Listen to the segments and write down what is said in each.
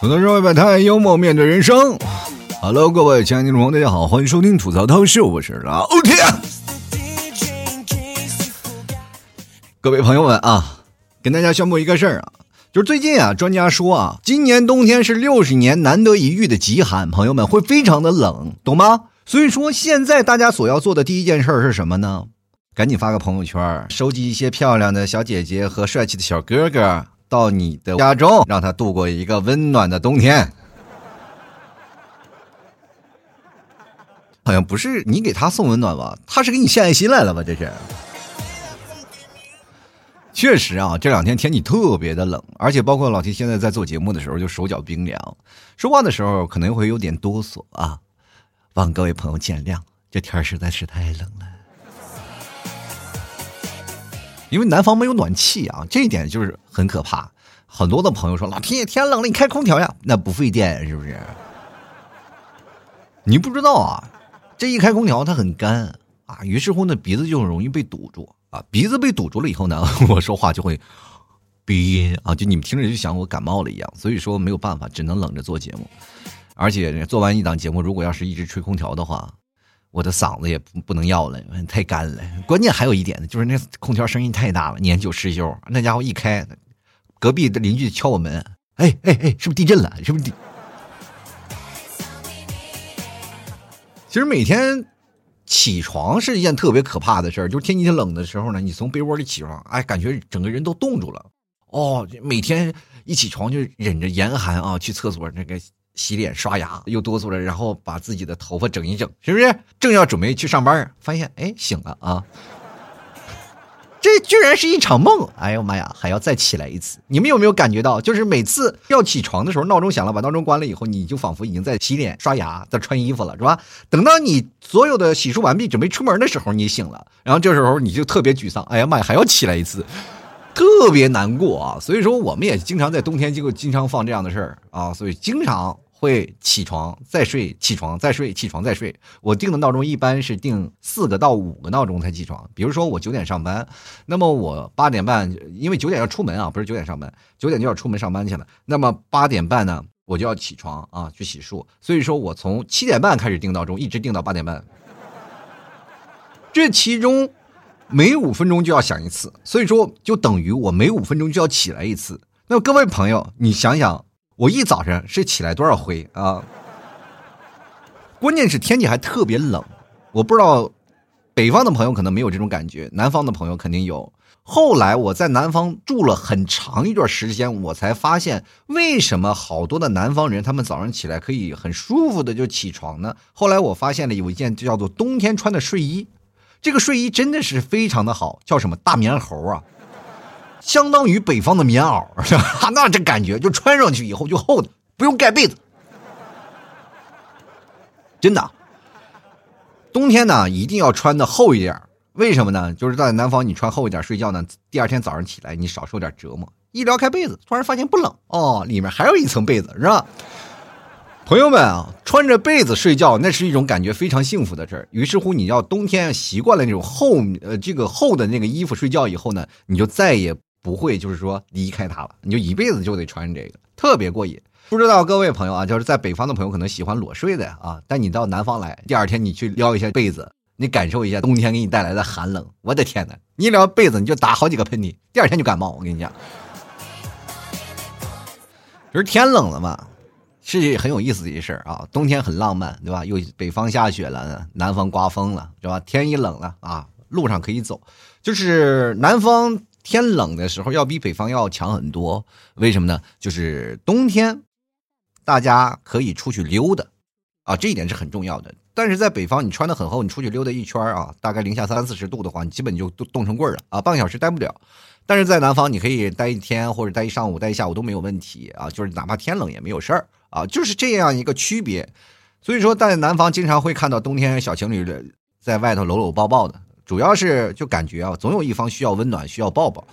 吐槽社会百态，幽默面对人生。Hello，各位亲爱的听众朋友，大家好，欢迎收听吐槽涛秀，我是老铁。各位朋友们啊，跟大家宣布一个事儿啊，就是最近啊，专家说啊，今年冬天是六十年难得一遇的极寒，朋友们会非常的冷，懂吗？所以说，现在大家所要做的第一件事是什么呢？赶紧发个朋友圈，收集一些漂亮的小姐姐和帅气的小哥哥。到你的家中，让他度过一个温暖的冬天。好像不是你给他送温暖吧？他是给你献爱心来了吧？这是。确实啊，这两天天气特别的冷，而且包括老 T 现在在做节目的时候就手脚冰凉，说话的时候可能会有点哆嗦啊，望各位朋友见谅，这天实在是太冷了。因为南方没有暖气啊，这一点就是很可怕。很多的朋友说：“老天爷，天冷了，你开空调呀？那不费电是不是？”你不知道啊，这一开空调它很干啊，于是乎呢鼻子就容易被堵住啊。鼻子被堵住了以后呢，我说话就会鼻音啊，就你们听着就像我感冒了一样。所以说没有办法，只能冷着做节目。而且做完一档节目，如果要是一直吹空调的话。我的嗓子也不不能要了，太干了。关键还有一点呢，就是那空调声音太大了，年久失修。那家伙一开，隔壁的邻居敲我门，哎哎哎，是不是地震了？是不是地？其实每天起床是一件特别可怕的事儿，就是天气冷的时候呢，你从被窝里起床，哎，感觉整个人都冻住了。哦，每天一起床就忍着严寒啊，去厕所那个。洗脸刷牙又哆嗦了，然后把自己的头发整一整，是不是？正要准备去上班，发现哎醒了啊！这居然是一场梦！哎呦妈呀，还要再起来一次！你们有没有感觉到，就是每次要起床的时候，闹钟响了，把闹钟关了以后，你就仿佛已经在洗脸刷牙，在穿衣服了，是吧？等到你所有的洗漱完毕，准备出门的时候，你醒了，然后这时候你就特别沮丧，哎呀妈呀，还要起来一次，特别难过啊！所以说，我们也经常在冬天就经常放这样的事儿啊，所以经常。会起床再睡，起床再睡，起床再睡。我定的闹钟一般是定四个到五个闹钟才起床。比如说我九点上班，那么我八点半，因为九点要出门啊，不是九点上班，九点就要出门上班去了。那么八点半呢，我就要起床啊，去洗漱。所以说我从七点半开始定闹钟，一直定到八点半。这其中每五分钟就要响一次，所以说就等于我每五分钟就要起来一次。那各位朋友，你想想。我一早上是起来多少回啊？关键是天气还特别冷，我不知道北方的朋友可能没有这种感觉，南方的朋友肯定有。后来我在南方住了很长一段时间，我才发现为什么好多的南方人他们早上起来可以很舒服的就起床呢？后来我发现了有一件叫做冬天穿的睡衣，这个睡衣真的是非常的好，叫什么大棉猴啊。相当于北方的棉袄，那这感觉就穿上去以后就厚的，不用盖被子。真的，冬天呢一定要穿的厚一点。为什么呢？就是在南方你穿厚一点睡觉呢，第二天早上起来你少受点折磨。一撩开被子，突然发现不冷哦，里面还有一层被子，是吧？朋友们啊，穿着被子睡觉那是一种感觉非常幸福的事儿。于是乎，你要冬天习惯了那种厚呃这个厚的那个衣服睡觉以后呢，你就再也。不会，就是说离开它了，你就一辈子就得穿这个，特别过瘾。不知道各位朋友啊，就是在北方的朋友可能喜欢裸睡的啊，但你到南方来，第二天你去撩一下被子，你感受一下冬天给你带来的寒冷。我的天哪，你一撩被子你就打好几个喷嚏，第二天就感冒。我跟你讲，就是天冷了嘛，是很有意思的一事啊。冬天很浪漫，对吧？又北方下雪了，南方刮风了，是吧？天一冷了啊，路上可以走，就是南方。天冷的时候要比北方要强很多，为什么呢？就是冬天，大家可以出去溜达，啊，这一点是很重要的。但是在北方，你穿的很厚，你出去溜达一圈啊，大概零下三四十度的话，你基本就冻冻成棍了啊，半个小时待不了。但是在南方，你可以待一天或者待一上午、待一下午都没有问题啊，就是哪怕天冷也没有事儿啊，就是这样一个区别。所以说，在南方经常会看到冬天小情侣在外头搂搂抱抱的。主要是就感觉啊，总有一方需要温暖，需要抱抱，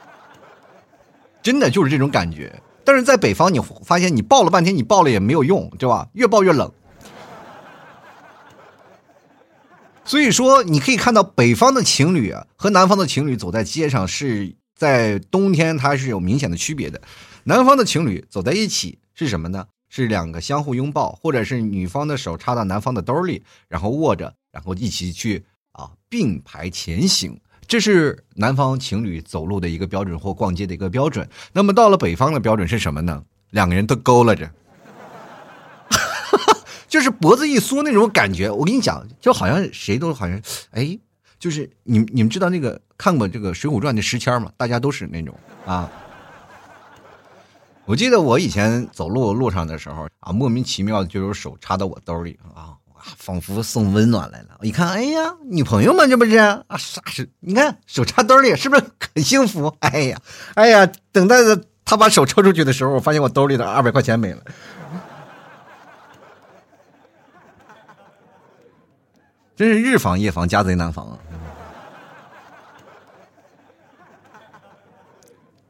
真的就是这种感觉。但是在北方，你发现你抱了半天，你抱了也没有用，对吧？越抱越冷。所以说，你可以看到北方的情侣啊和南方的情侣走在街上是在冬天它是有明显的区别的。南方的情侣走在一起是什么呢？是两个相互拥抱，或者是女方的手插到男方的兜里，然后握着，然后一起去啊并排前行。这是南方情侣走路的一个标准或逛街的一个标准。那么到了北方的标准是什么呢？两个人都勾勒着。就是脖子一缩那种感觉，我跟你讲，就好像谁都好像，哎，就是你你们知道那个看过这个《水浒传》的时迁吗？大家都是那种啊。我记得我以前走路路上的时候啊，莫名其妙就有手插到我兜里啊，仿佛送温暖来了。我一看，哎呀，女朋友嘛，这不是啊？啥是？你看手插兜里，是不是很幸福？哎呀，哎呀，等待着他把手抽出去的时候，我发现我兜里的二百块钱没了。真是日防夜防，家贼难防啊！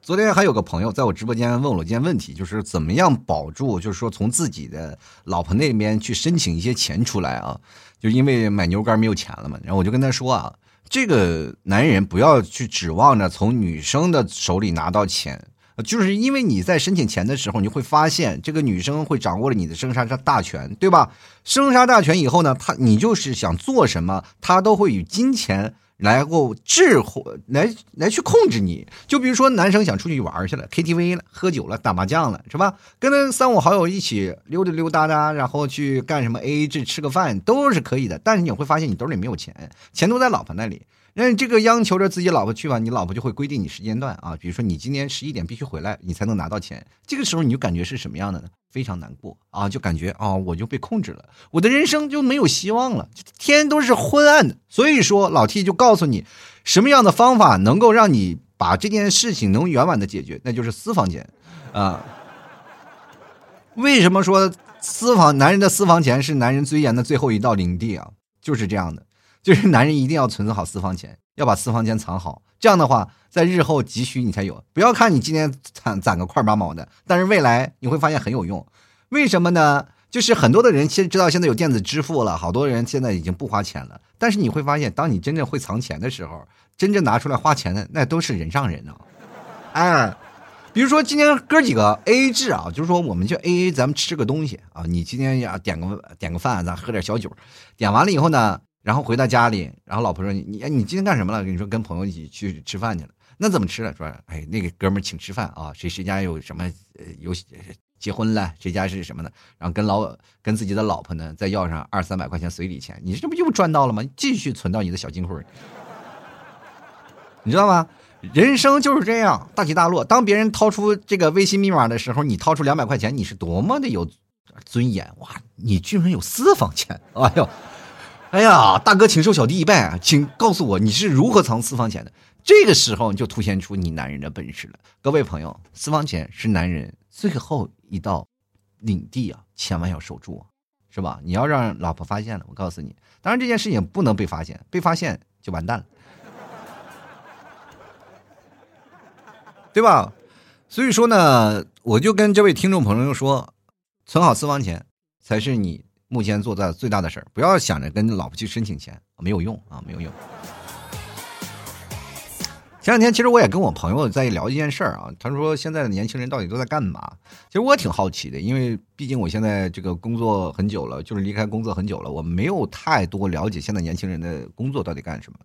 昨天还有个朋友在我直播间问我一件问题，就是怎么样保住，就是说从自己的老婆那边去申请一些钱出来啊？就因为买牛肝没有钱了嘛。然后我就跟他说啊，这个男人不要去指望着从女生的手里拿到钱。就是因为你在申请钱的时候，你会发现这个女生会掌握了你的生杀大权，对吧？生杀大权以后呢，她你就是想做什么，她都会以金钱来够智慧来来去控制你。就比如说，男生想出去玩去了，KTV 了，喝酒了，打麻将了，是吧？跟三五好友一起溜达溜达达，然后去干什么 AA 制吃个饭都是可以的。但是你会发现，你兜里没有钱，钱都在老婆那里。那这个央求着自己老婆去吧，你老婆就会规定你时间段啊，比如说你今天十一点必须回来，你才能拿到钱。这个时候你就感觉是什么样的呢？非常难过啊，就感觉啊，我就被控制了，我的人生就没有希望了，天都是昏暗的。所以说，老 T 就告诉你，什么样的方法能够让你把这件事情能圆满的解决，那就是私房钱啊。为什么说私房男人的私房钱是男人尊严的最后一道领地啊？就是这样的。就是男人一定要存好私房钱，要把私房钱藏好，这样的话，在日后急需你才有。不要看你今天攒攒个块八毛的，但是未来你会发现很有用。为什么呢？就是很多的人其实知道现在有电子支付了，好多人现在已经不花钱了。但是你会发现，当你真正会藏钱的时候，真正拿出来花钱的那都是人上人啊！哎，比如说今天哥几个 A A 制啊，就是说我们就 A A，咱们吃个东西啊。你今天要点个点个饭，咱喝点小酒，点完了以后呢？然后回到家里，然后老婆说：“你你今天干什么了？”跟你说跟朋友一起去吃饭去了。那怎么吃了？说：“哎，那个哥们请吃饭啊，谁谁家有什么有结婚了，谁家是什么的，然后跟老跟自己的老婆呢再要上二三百块钱随礼钱，你这不又赚到了吗？继续存到你的小金库里，你知道吗？人生就是这样，大起大落。当别人掏出这个微信密码的时候，你掏出两百块钱，你是多么的有尊严哇！你居然有私房钱，哎呦！”哎呀，大哥，请受小弟一拜！请告诉我你是如何藏私房钱的？这个时候你就凸显出你男人的本事了。各位朋友，私房钱是男人最后一道领地啊，千万要守住，是吧？你要让老婆发现了，我告诉你，当然这件事情不能被发现，被发现就完蛋了，对吧？所以说呢，我就跟这位听众朋友说，存好私房钱才是你。目前做的最大的事儿，不要想着跟老婆去申请钱，没有用啊，没有用。前两天其实我也跟我朋友在聊一件事儿啊，他说现在的年轻人到底都在干嘛？其实我挺好奇的，因为毕竟我现在这个工作很久了，就是离开工作很久了，我没有太多了解现在年轻人的工作到底干什么。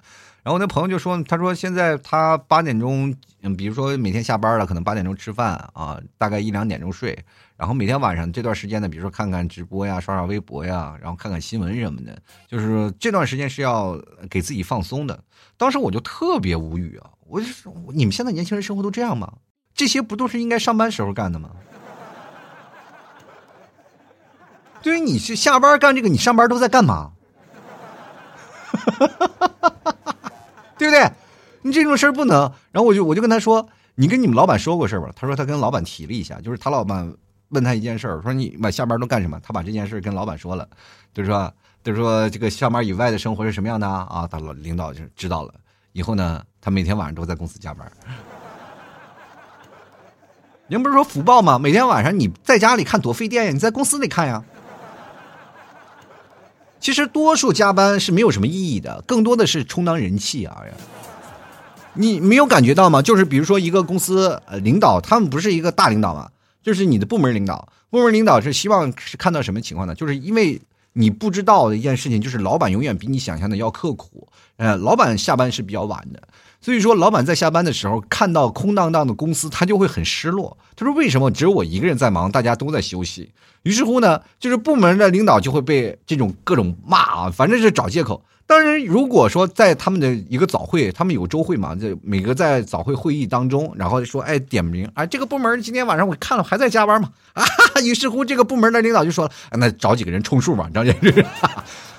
然后我那朋友就说：“他说现在他八点钟，嗯，比如说每天下班了，可能八点钟吃饭啊，大概一两点钟睡，然后每天晚上这段时间呢，比如说看看直播呀，刷刷微博呀，然后看看新闻什么的，就是这段时间是要给自己放松的。当时我就特别无语啊，我就说你们现在年轻人生活都这样吗？这些不都是应该上班时候干的吗？对于你去下班干这个，你上班都在干嘛？”哈哈哈！对不对？你这种事儿不能。然后我就我就跟他说：“你跟你们老板说过事儿吧？”他说他跟老板提了一下，就是他老板问他一件事，说你晚下班都干什么？他把这件事跟老板说了，就是说，就是说这个下班以外的生活是什么样的啊？他老领导就知道了。以后呢，他每天晚上都在公司加班。您不是说福报吗？每天晚上你在家里看多费电呀，你在公司里看呀。其实多数加班是没有什么意义的，更多的是充当人气啊。你没有感觉到吗？就是比如说一个公司呃领导，他们不是一个大领导嘛，就是你的部门领导，部门领导是希望是看到什么情况呢？就是因为你不知道的一件事情，就是老板永远比你想象的要刻苦。呃，老板下班是比较晚的，所以说老板在下班的时候看到空荡荡的公司，他就会很失落。他说：“为什么只有我一个人在忙，大家都在休息？”于是乎呢，就是部门的领导就会被这种各种骂啊，反正是找借口。当然，如果说在他们的一个早会，他们有周会嘛，就每个在早会会议当中，然后说，哎，点名，啊，这个部门今天晚上我看了还在加班嘛，啊，于是乎这个部门的领导就说了，那找几个人充数嘛，张先生，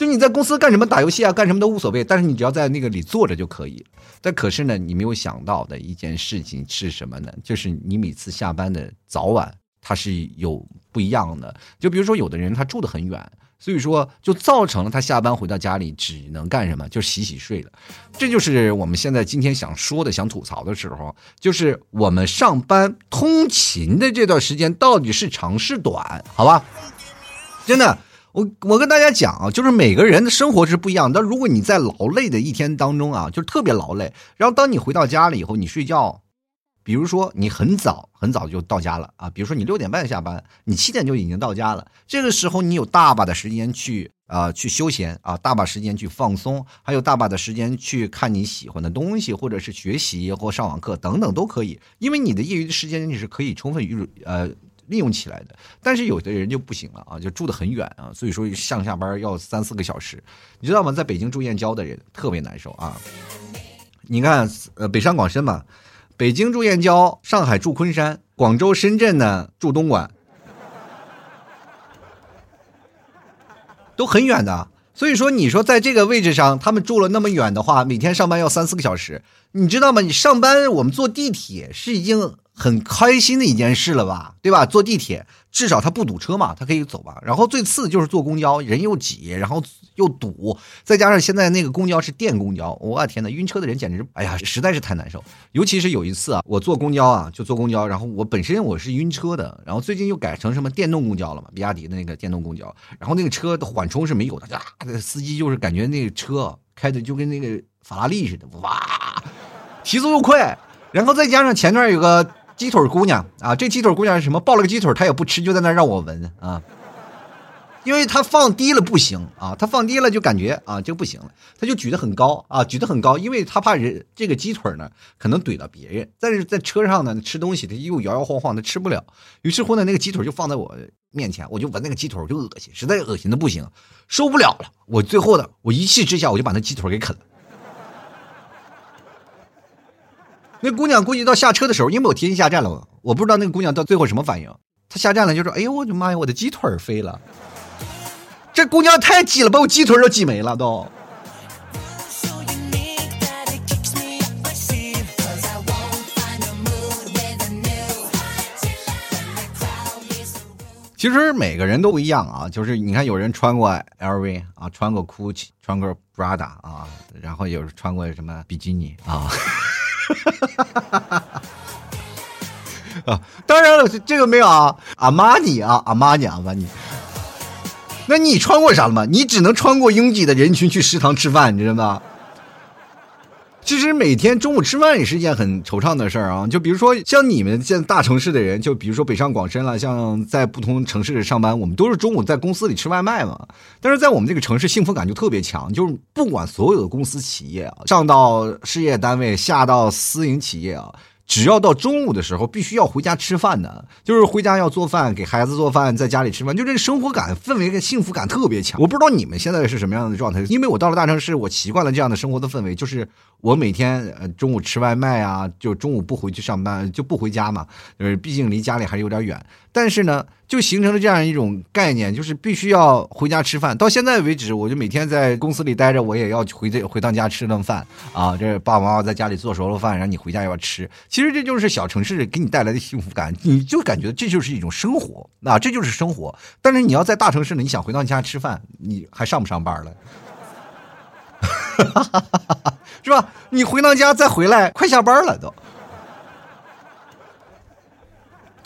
就你在公司干什么，打游戏啊，干什么都无所谓，但是你只要在那个里坐着就可以。但可是呢，你没有想到的一件事情是什么呢？就是你每次下班的早晚，它是有不一样的。就比如说，有的人他住的很远。所以说，就造成了他下班回到家里只能干什么？就洗洗睡了。这就是我们现在今天想说的、想吐槽的时候，就是我们上班通勤的这段时间到底是长是短？好吧？真的，我我跟大家讲啊，就是每个人的生活是不一样。但如果你在劳累的一天当中啊，就是特别劳累，然后当你回到家了以后，你睡觉。比如说你很早很早就到家了啊，比如说你六点半下班，你七点就已经到家了。这个时候你有大把的时间去啊去休闲啊，大把时间去放松，还有大把的时间去看你喜欢的东西，或者是学习或上网课等等都可以。因为你的业余的时间你是可以充分运呃利用起来的。但是有的人就不行了啊，就住的很远啊，所以说上下班要三四个小时，你知道吗？在北京住燕郊的人特别难受啊。你看呃北上广深嘛。北京住燕郊，上海住昆山，广州、深圳呢住东莞，都很远的。所以说，你说在这个位置上，他们住了那么远的话，每天上班要三四个小时，你知道吗？你上班我们坐地铁是已经很开心的一件事了吧，对吧？坐地铁。至少它不堵车嘛，它可以走吧。然后最次就是坐公交，人又挤，然后又堵，再加上现在那个公交是电公交，我天呐，晕车的人简直，哎呀，实在是太难受。尤其是有一次啊，我坐公交啊，就坐公交，然后我本身我是晕车的，然后最近又改成什么电动公交了嘛，比亚迪的那个电动公交，然后那个车的缓冲是没有的，啊，司机就是感觉那个车开的就跟那个法拉利似的，哇，提速又快，然后再加上前段有个。鸡腿姑娘啊，这鸡腿姑娘是什么？抱了个鸡腿，她也不吃，就在那让我闻啊。因为她放低了不行啊，她放低了就感觉啊就不行了，她就举得很高啊，举得很高，因为她怕人这个鸡腿呢可能怼到别人。但是在车上呢吃东西，她又摇摇晃晃，的吃不了。于是乎呢，那个鸡腿就放在我面前，我就闻那个鸡腿，我就恶心，实在恶心的不行，受不了了。我最后的，我一气之下，我就把那鸡腿给啃了。那姑娘估计到下车的时候，因为我提前下站了，我不知道那个姑娘到最后什么反应。她下站了就说：“哎呦我的妈呀，我的鸡腿飞了！”这姑娘太挤了，把我鸡腿都挤没了都。其实每个人都不一样啊，就是你看，有人穿过 LV 啊，穿过 GUCCI，穿过 Prada 啊，然后有人穿过什么比基尼啊。哈 啊，当然了，这个没有啊，阿玛尼啊，阿玛尼，阿玛尼。那你穿过啥了吗？你只能穿过拥挤的人群去食堂吃饭，你知道吗？其实每天中午吃饭也是一件很惆怅的事儿啊。就比如说像你们现在大城市的人，就比如说北上广深了，像在不同城市上班，我们都是中午在公司里吃外卖嘛。但是在我们这个城市，幸福感就特别强，就是不管所有的公司企业啊，上到事业单位，下到私营企业啊。只要到中午的时候，必须要回家吃饭的，就是回家要做饭，给孩子做饭，在家里吃饭，就这生活感、氛围跟幸福感特别强。我不知道你们现在是什么样的状态，因为我到了大城市，我习惯了这样的生活的氛围，就是我每天呃中午吃外卖啊，就中午不回去上班，就不回家嘛，呃，毕竟离家里还是有点远。但是呢，就形成了这样一种概念，就是必须要回家吃饭。到现在为止，我就每天在公司里待着，我也要回这回趟家吃顿饭啊。这爸爸妈妈在家里做熟了饭，让你回家要吃。其实这就是小城市给你带来的幸福感，你就感觉这就是一种生活啊，这就是生活。但是你要在大城市呢，你想回到家吃饭，你还上不上班了？是吧？你回到家再回来，快下班了都。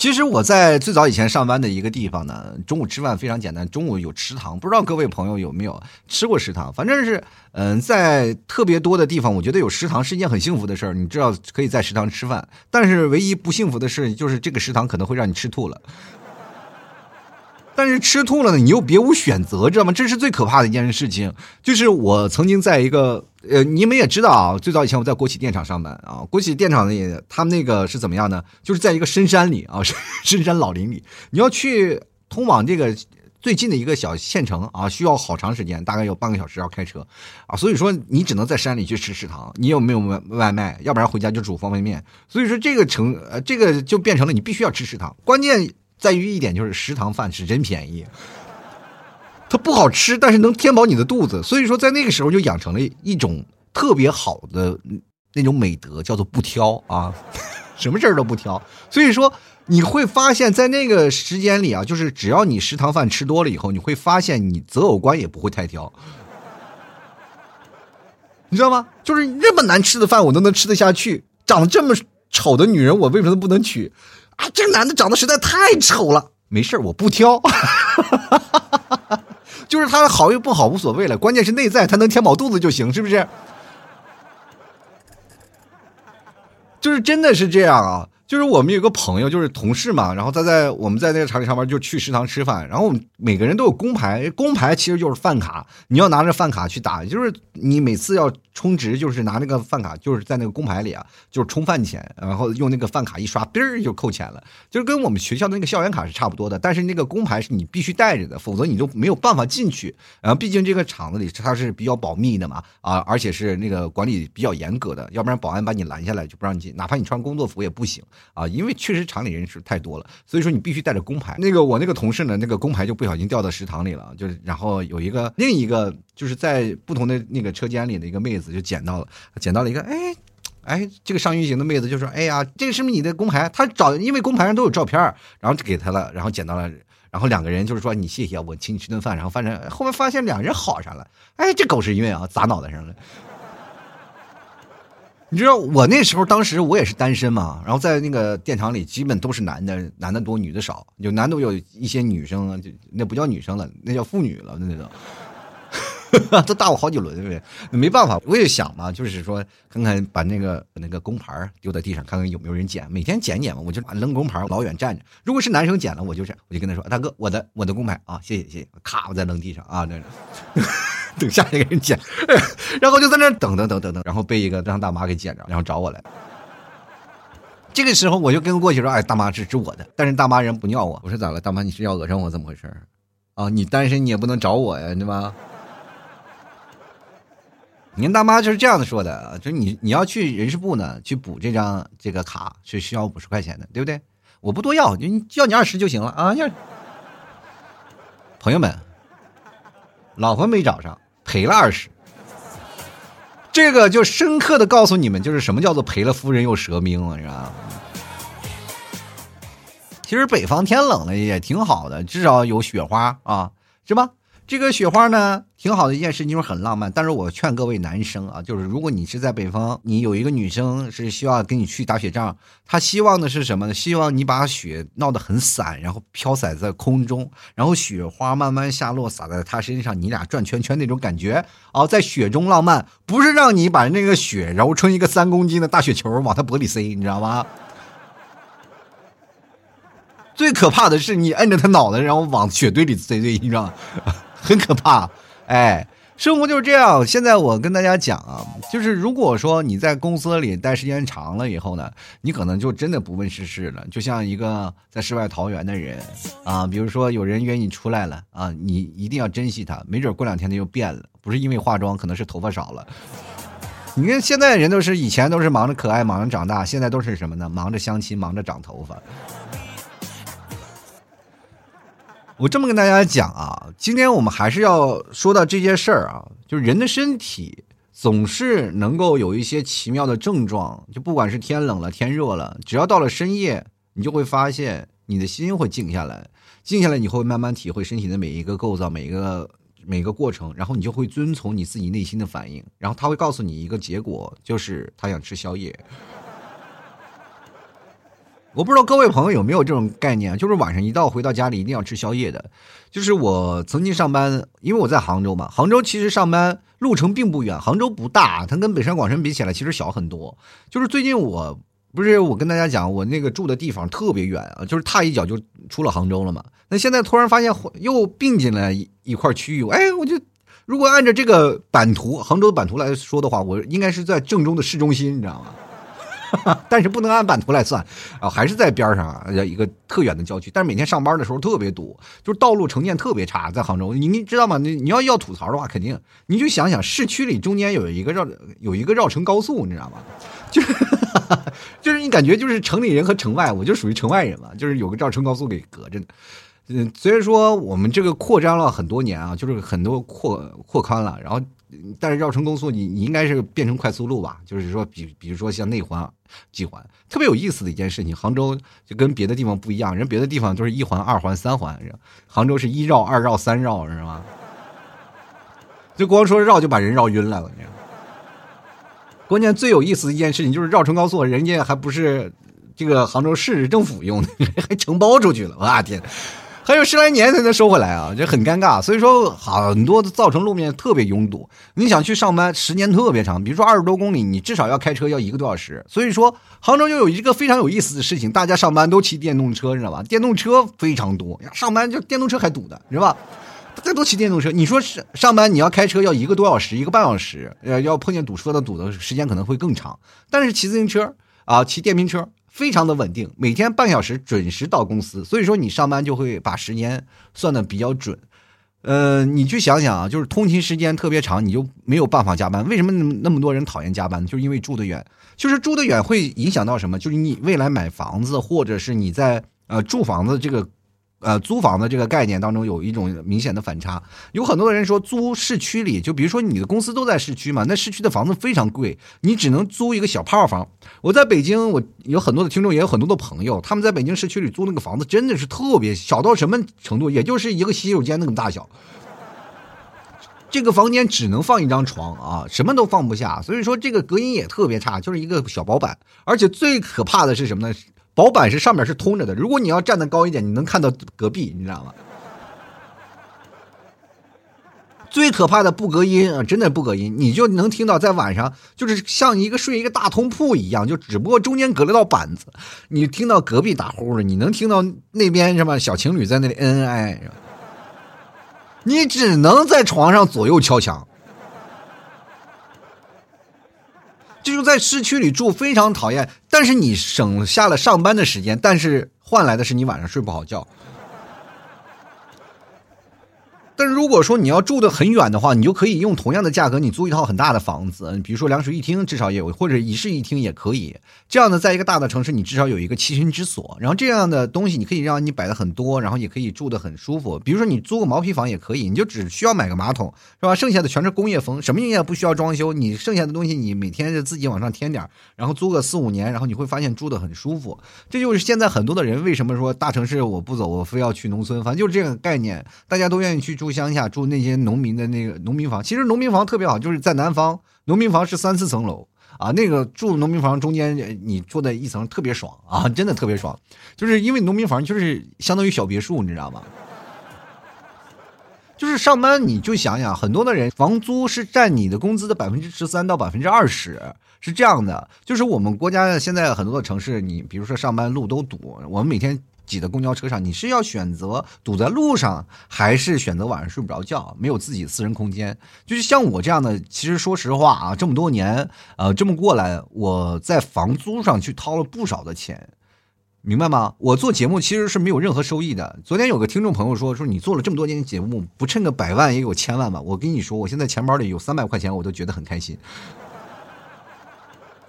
其实我在最早以前上班的一个地方呢，中午吃饭非常简单，中午有食堂，不知道各位朋友有没有吃过食堂？反正是，嗯，在特别多的地方，我觉得有食堂是一件很幸福的事儿。你知道可以在食堂吃饭，但是唯一不幸福的事就是这个食堂可能会让你吃吐了。但是吃吐了呢，你又别无选择，知道吗？这是最可怕的一件事情。就是我曾经在一个，呃，你们也知道啊，最早以前我在国企电厂上班啊，国企电厂里他们那个是怎么样呢？就是在一个深山里啊，深山老林里，你要去通往这个最近的一个小县城啊，需要好长时间，大概有半个小时要开车啊，所以说你只能在山里去吃食堂，你有没有外外卖？要不然回家就煮方便面。所以说这个成，呃，这个就变成了你必须要吃食堂，关键。在于一点就是食堂饭是真便宜，它不好吃，但是能填饱你的肚子。所以说，在那个时候就养成了一种特别好的那种美德，叫做不挑啊，什么事儿都不挑。所以说，你会发现在那个时间里啊，就是只要你食堂饭吃多了以后，你会发现你择偶观也不会太挑，你知道吗？就是这么难吃的饭我都能吃得下去，长得这么丑的女人我为什么不能娶？啊，这个男的长得实在太丑了。没事我不挑，就是他好与不好无所谓了，关键是内在他能填饱肚子就行，是不是？就是真的是这样啊。就是我们有个朋友，就是同事嘛，然后他在我们在那个厂里上班，就去食堂吃饭。然后我们每个人都有工牌，工牌其实就是饭卡，你要拿着饭卡去打，就是你每次要充值，就是拿那个饭卡，就是在那个工牌里啊，就是充饭钱，然后用那个饭卡一刷，嘣儿就扣钱了，就是跟我们学校的那个校园卡是差不多的。但是那个工牌是你必须带着的，否则你就没有办法进去。然后毕竟这个厂子里它是比较保密的嘛，啊，而且是那个管理比较严格的，要不然保安把你拦下来就不让你进，哪怕你穿工作服也不行。啊，因为确实厂里人是太多了，所以说你必须带着工牌。那个我那个同事呢，那个工牌就不小心掉到食堂里了，就是然后有一个另一个就是在不同的那个车间里的一个妹子就捡到了，捡到了一个，哎哎，这个上运行的妹子就说，哎呀，这个是不是你的工牌？他找，因为工牌上都有照片，然后就给他了，然后捡到了，然后两个人就是说你谢谢我请你吃顿饭，然后反正后面发现两人好上了，哎，这狗屎运啊，砸脑袋上了。你知道我那时候，当时我也是单身嘛，然后在那个电厂里，基本都是男的，男的多，女的少，有男的有一些女生，就那不叫女生了，那叫妇女了，那都，都大我好几轮，没办法，我也想嘛，就是说看看把那个那个工牌丢在地上，看看有没有人捡，每天捡捡嘛，我就扔工牌，老远站着。如果是男生捡了，我就是我就跟他说，大哥，我的我的工牌啊，谢谢谢谢，咔，我再扔地上啊，那。等下一个人捡，然后就在那等等等等等，然后被一个让大妈给捡着，然后找我来。这个时候我就跟过去说：“哎，大妈，这是我的。”但是大妈人不尿我。我说：“咋了，大妈？你是要讹上我？怎么回事？啊，你单身你也不能找我呀，对吧？”您大妈就是这样子说的，就是你你要去人事部呢，去补这张这个卡是需要五十块钱的，对不对？我不多要，就要你二十就行了啊！要朋友们，老婆没找上。赔了二十，这个就深刻的告诉你们，就是什么叫做赔了夫人又折兵了，是吧？其实北方天冷了也挺好的，至少有雪花啊，是吧？这个雪花呢，挺好的一件事情，就是很浪漫。但是我劝各位男生啊，就是如果你是在北方，你有一个女生是需要跟你去打雪仗，她希望的是什么呢？希望你把雪闹得很散，然后飘洒在空中，然后雪花慢慢下落，洒在她身上，你俩转圈圈那种感觉哦，在雪中浪漫，不是让你把那个雪揉成一个三公斤的大雪球往她脖里塞，你知道吗？最可怕的是你摁着她脑袋，然后往雪堆里塞，你知道吗？很可怕，哎，生活就是这样。现在我跟大家讲啊，就是如果说你在公司里待时间长了以后呢，你可能就真的不问世事了。就像一个在世外桃源的人啊，比如说有人约你出来了啊，你一定要珍惜他，没准过两天他就变了，不是因为化妆，可能是头发少了。你看现在人都是以前都是忙着可爱，忙着长大，现在都是什么呢？忙着相亲，忙着长头发。我这么跟大家讲啊，今天我们还是要说到这些事儿啊，就是人的身体总是能够有一些奇妙的症状，就不管是天冷了、天热了，只要到了深夜，你就会发现你的心会静下来，静下来你会慢慢体会身体的每一个构造、每一个每个过程，然后你就会遵从你自己内心的反应，然后他会告诉你一个结果，就是他想吃宵夜。我不知道各位朋友有没有这种概念，就是晚上一到回到家里一定要吃宵夜的。就是我曾经上班，因为我在杭州嘛，杭州其实上班路程并不远，杭州不大，它跟北上广深比起来其实小很多。就是最近我不是我跟大家讲，我那个住的地方特别远啊，就是踏一脚就出了杭州了嘛。那现在突然发现又并进来一块区域，哎，我就如果按照这个版图，杭州的版图来说的话，我应该是在郑州的市中心，你知道吗？但是不能按版图来算啊，还是在边上啊，一个特远的郊区。但是每天上班的时候特别堵，就是道路承建特别差，在杭州。你你知道吗？你你要要吐槽的话，肯定你就想想市区里中间有一个绕有一个绕城高速，你知道吗？就是 就是你感觉就是城里人和城外，我就属于城外人嘛，就是有个绕城高速给隔着。嗯，虽然说我们这个扩张了很多年啊，就是很多扩扩宽了，然后。但是绕城高速，你你应该是变成快速路吧？就是说，比比如说像内环、几环，特别有意思的一件事情。杭州就跟别的地方不一样，人别的地方都是一环、二环、三环，杭州是一绕、二绕、三绕，是吗？就光说绕就把人绕晕了，关键最有意思的一件事情就是绕城高速，人家还不是这个杭州市政府用的，还承包出去了，我天！还有十来年才能收回来啊，这很尴尬。所以说，很多造成路面特别拥堵。你想去上班，时间特别长，比如说二十多公里，你至少要开车要一个多小时。所以说，杭州就有一个非常有意思的事情，大家上班都骑电动车，知道吧？电动车非常多，上班就电动车还堵的，知道吧？大家都骑电动车。你说是上班你要开车要一个多小时，一个半小时，呃，要碰见堵车的堵的时间可能会更长。但是骑自行车啊，骑电瓶车。非常的稳定，每天半小时准时到公司，所以说你上班就会把时间算的比较准。呃，你去想想啊，就是通勤时间特别长，你就没有办法加班。为什么那么多人讨厌加班？就是因为住得远，就是住得远会影响到什么？就是你未来买房子，或者是你在呃住房子这个。呃，租房的这个概念当中有一种明显的反差，有很多人说租市区里，就比如说你的公司都在市区嘛，那市区的房子非常贵，你只能租一个小泡房。我在北京，我有很多的听众，也有很多的朋友，他们在北京市区里租那个房子真的是特别小到什么程度，也就是一个洗手间那么大小，这个房间只能放一张床啊，什么都放不下，所以说这个隔音也特别差，就是一个小薄板，而且最可怕的是什么呢？薄板是上面是通着的，如果你要站得高一点，你能看到隔壁，你知道吗？最可怕的不隔音啊，真的不隔音，你就能听到在晚上，就是像一个睡一个大通铺一样，就只不过中间隔了道板子，你听到隔壁打呼噜，你能听到那边什么小情侣在那里恩恩爱爱，你只能在床上左右敲墙。就是在市区里住非常讨厌，但是你省下了上班的时间，但是换来的是你晚上睡不好觉。但是如果说你要住的很远的话，你就可以用同样的价格，你租一套很大的房子，比如说两室一厅，至少也有，或者一室一厅也可以。这样呢，在一个大的城市，你至少有一个栖身之所。然后这样的东西，你可以让你摆的很多，然后也可以住的很舒服。比如说你租个毛坯房也可以，你就只需要买个马桶，是吧？剩下的全是工业风，什么也不需要装修。你剩下的东西，你每天就自己往上添点然后租个四五年，然后你会发现住的很舒服。这就是现在很多的人为什么说大城市我不走，我非要去农村，反正就是这个概念，大家都愿意去住住乡下，住那。些农民的那个农民房，其实农民房特别好，就是在南方，农民房是三四层楼啊。那个住农民房中间，你住在一层特别爽啊，真的特别爽。就是因为农民房就是相当于小别墅，你知道吗？就是上班你就想想，很多的人房租是占你的工资的百分之十三到百分之二十，是这样的。就是我们国家现在很多的城市，你比如说上班路都堵，我们每天。挤的公交车上，你是要选择堵在路上，还是选择晚上睡不着觉，没有自己私人空间？就是像我这样的，其实说实话啊，这么多年，呃，这么过来，我在房租上去掏了不少的钱，明白吗？我做节目其实是没有任何收益的。昨天有个听众朋友说，说你做了这么多年节目，不趁个百万也有千万吧？我跟你说，我现在钱包里有三百块钱，我都觉得很开心。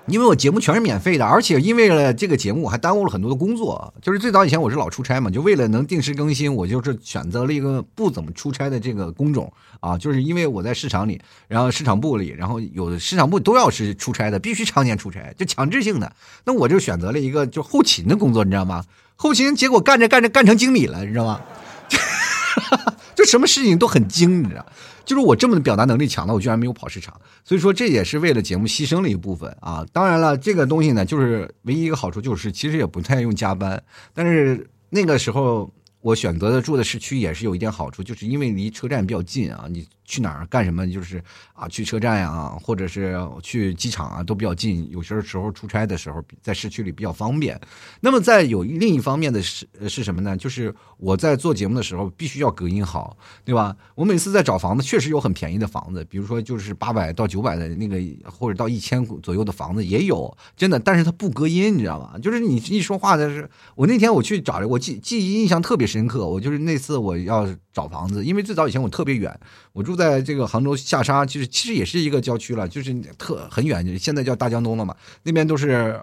因为我节目全是免费的，而且因为了这个节目，我还耽误了很多的工作。就是最早以前我是老出差嘛，就为了能定时更新，我就是选择了一个不怎么出差的这个工种啊。就是因为我在市场里，然后市场部里，然后有的市场部都要是出差的，必须常年出差，就强制性的。那我就选择了一个就后勤的工作，你知道吗？后勤结果干着干着干成经理了，你知道吗？就什么事情都很精，你知道？就是我这么的表达能力强的，我居然没有跑市场，所以说这也是为了节目牺牲了一部分啊。当然了，这个东西呢，就是唯一一个好处就是其实也不太用加班，但是那个时候我选择的住的市区也是有一点好处，就是因为离车站比较近啊，你。去哪儿干什么？就是啊，去车站呀，或者是去机场啊，都比较近。有些时候出差的时候，在市区里比较方便。那么，在有另一方面的是是什么呢？就是我在做节目的时候，必须要隔音好，对吧？我每次在找房子，确实有很便宜的房子，比如说就是八百到九百的那个，或者到一千左右的房子也有，真的。但是它不隔音，你知道吗？就是你一说话的是，我那天我去找了，我记记忆印象特别深刻。我就是那次我要找房子，因为最早以前我特别远，我住。在这个杭州下沙，其实其实也是一个郊区了，就是特很远，现在叫大江东了嘛。那边都是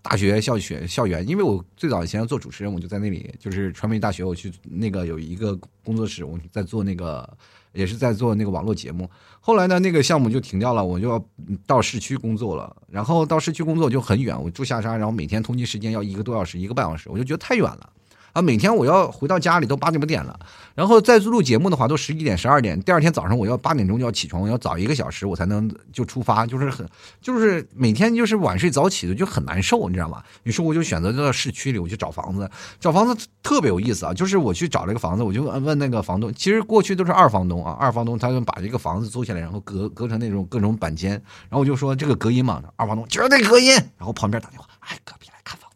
大学校学校园，因为我最早以前做主持人，我就在那里，就是传媒大学，我去那个有一个工作室，我在做那个，也是在做那个网络节目。后来呢，那个项目就停掉了，我就要到市区工作了。然后到市区工作就很远，我住下沙，然后每天通勤时间要一个多小时，一个半小时，我就觉得太远了。啊，每天我要回到家里都八九点了，然后再录节目的话都十一点十二点。第二天早上我要八点钟就要起床，我要早一个小时我才能就出发，就是很就是每天就是晚睡早起的就很难受，你知道吗？于是我就选择到市区里我去找房子，找房子特别有意思啊！就是我去找了一个房子，我就问那个房东，其实过去都是二房东啊，二房东他们把这个房子租下来，然后隔隔成那种各种板间，然后我就说这个隔音嘛，二房东绝对隔音，然后旁边打电话，哎，隔壁来看房。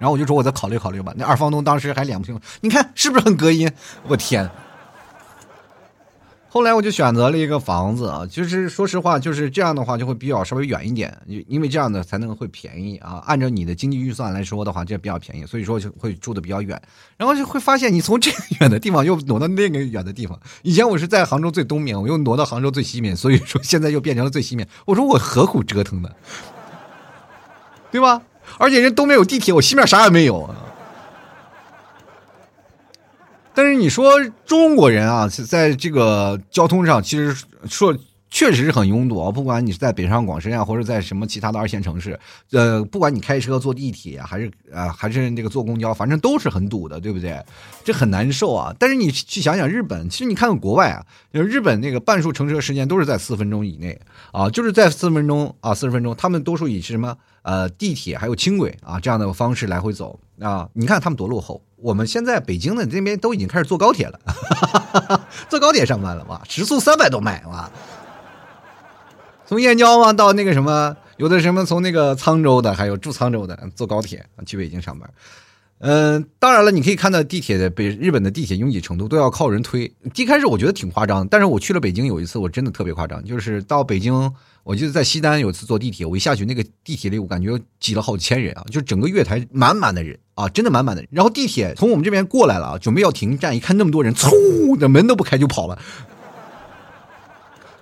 然后我就说，我再考虑考虑吧。那二房东当时还脸不青，你看是不是很隔音？我天！后来我就选择了一个房子啊，就是说实话，就是这样的话就会比较稍微远一点，因为这样的才能会便宜啊。按照你的经济预算来说的话，这比较便宜，所以说就会住的比较远。然后就会发现，你从这个远的地方又挪到那个远的地方。以前我是在杭州最东面，我又挪到杭州最西面，所以说现在又变成了最西面。我说我何苦折腾呢？对吧？而且人东边有地铁，我西面啥也没有。但是你说中国人啊，在这个交通上，其实说。确实是很拥堵啊！不管你是在北上广深啊，或者在什么其他的二线城市，呃，不管你开车、坐地铁，还是呃，还是那个坐公交，反正都是很堵的，对不对？这很难受啊！但是你去想想日本，其实你看看国外啊，就是日本那个半数乘车时间都是在四分钟以内啊，就是在四分钟啊，四十分钟，他们多数以什么呃地铁还有轻轨啊这样的方式来回走啊。你看他们多落后！我们现在北京的这边都已经开始坐高铁了，坐高铁上班了哇，时速三百多迈哇！从燕郊嘛到那个什么，有的什么从那个沧州的，还有住沧州的，坐高铁去北京上班。嗯，当然了，你可以看到地铁的北日本的地铁拥挤程度都要靠人推。一开始我觉得挺夸张，但是我去了北京有一次，我真的特别夸张，就是到北京，我记得在西单有一次坐地铁，我一下去那个地铁里，我感觉挤了好几千人啊，就整个月台满满的人啊，真的满满的人。然后地铁从我们这边过来了啊，准备要停站，一看那么多人，嗖的门都不开就跑了。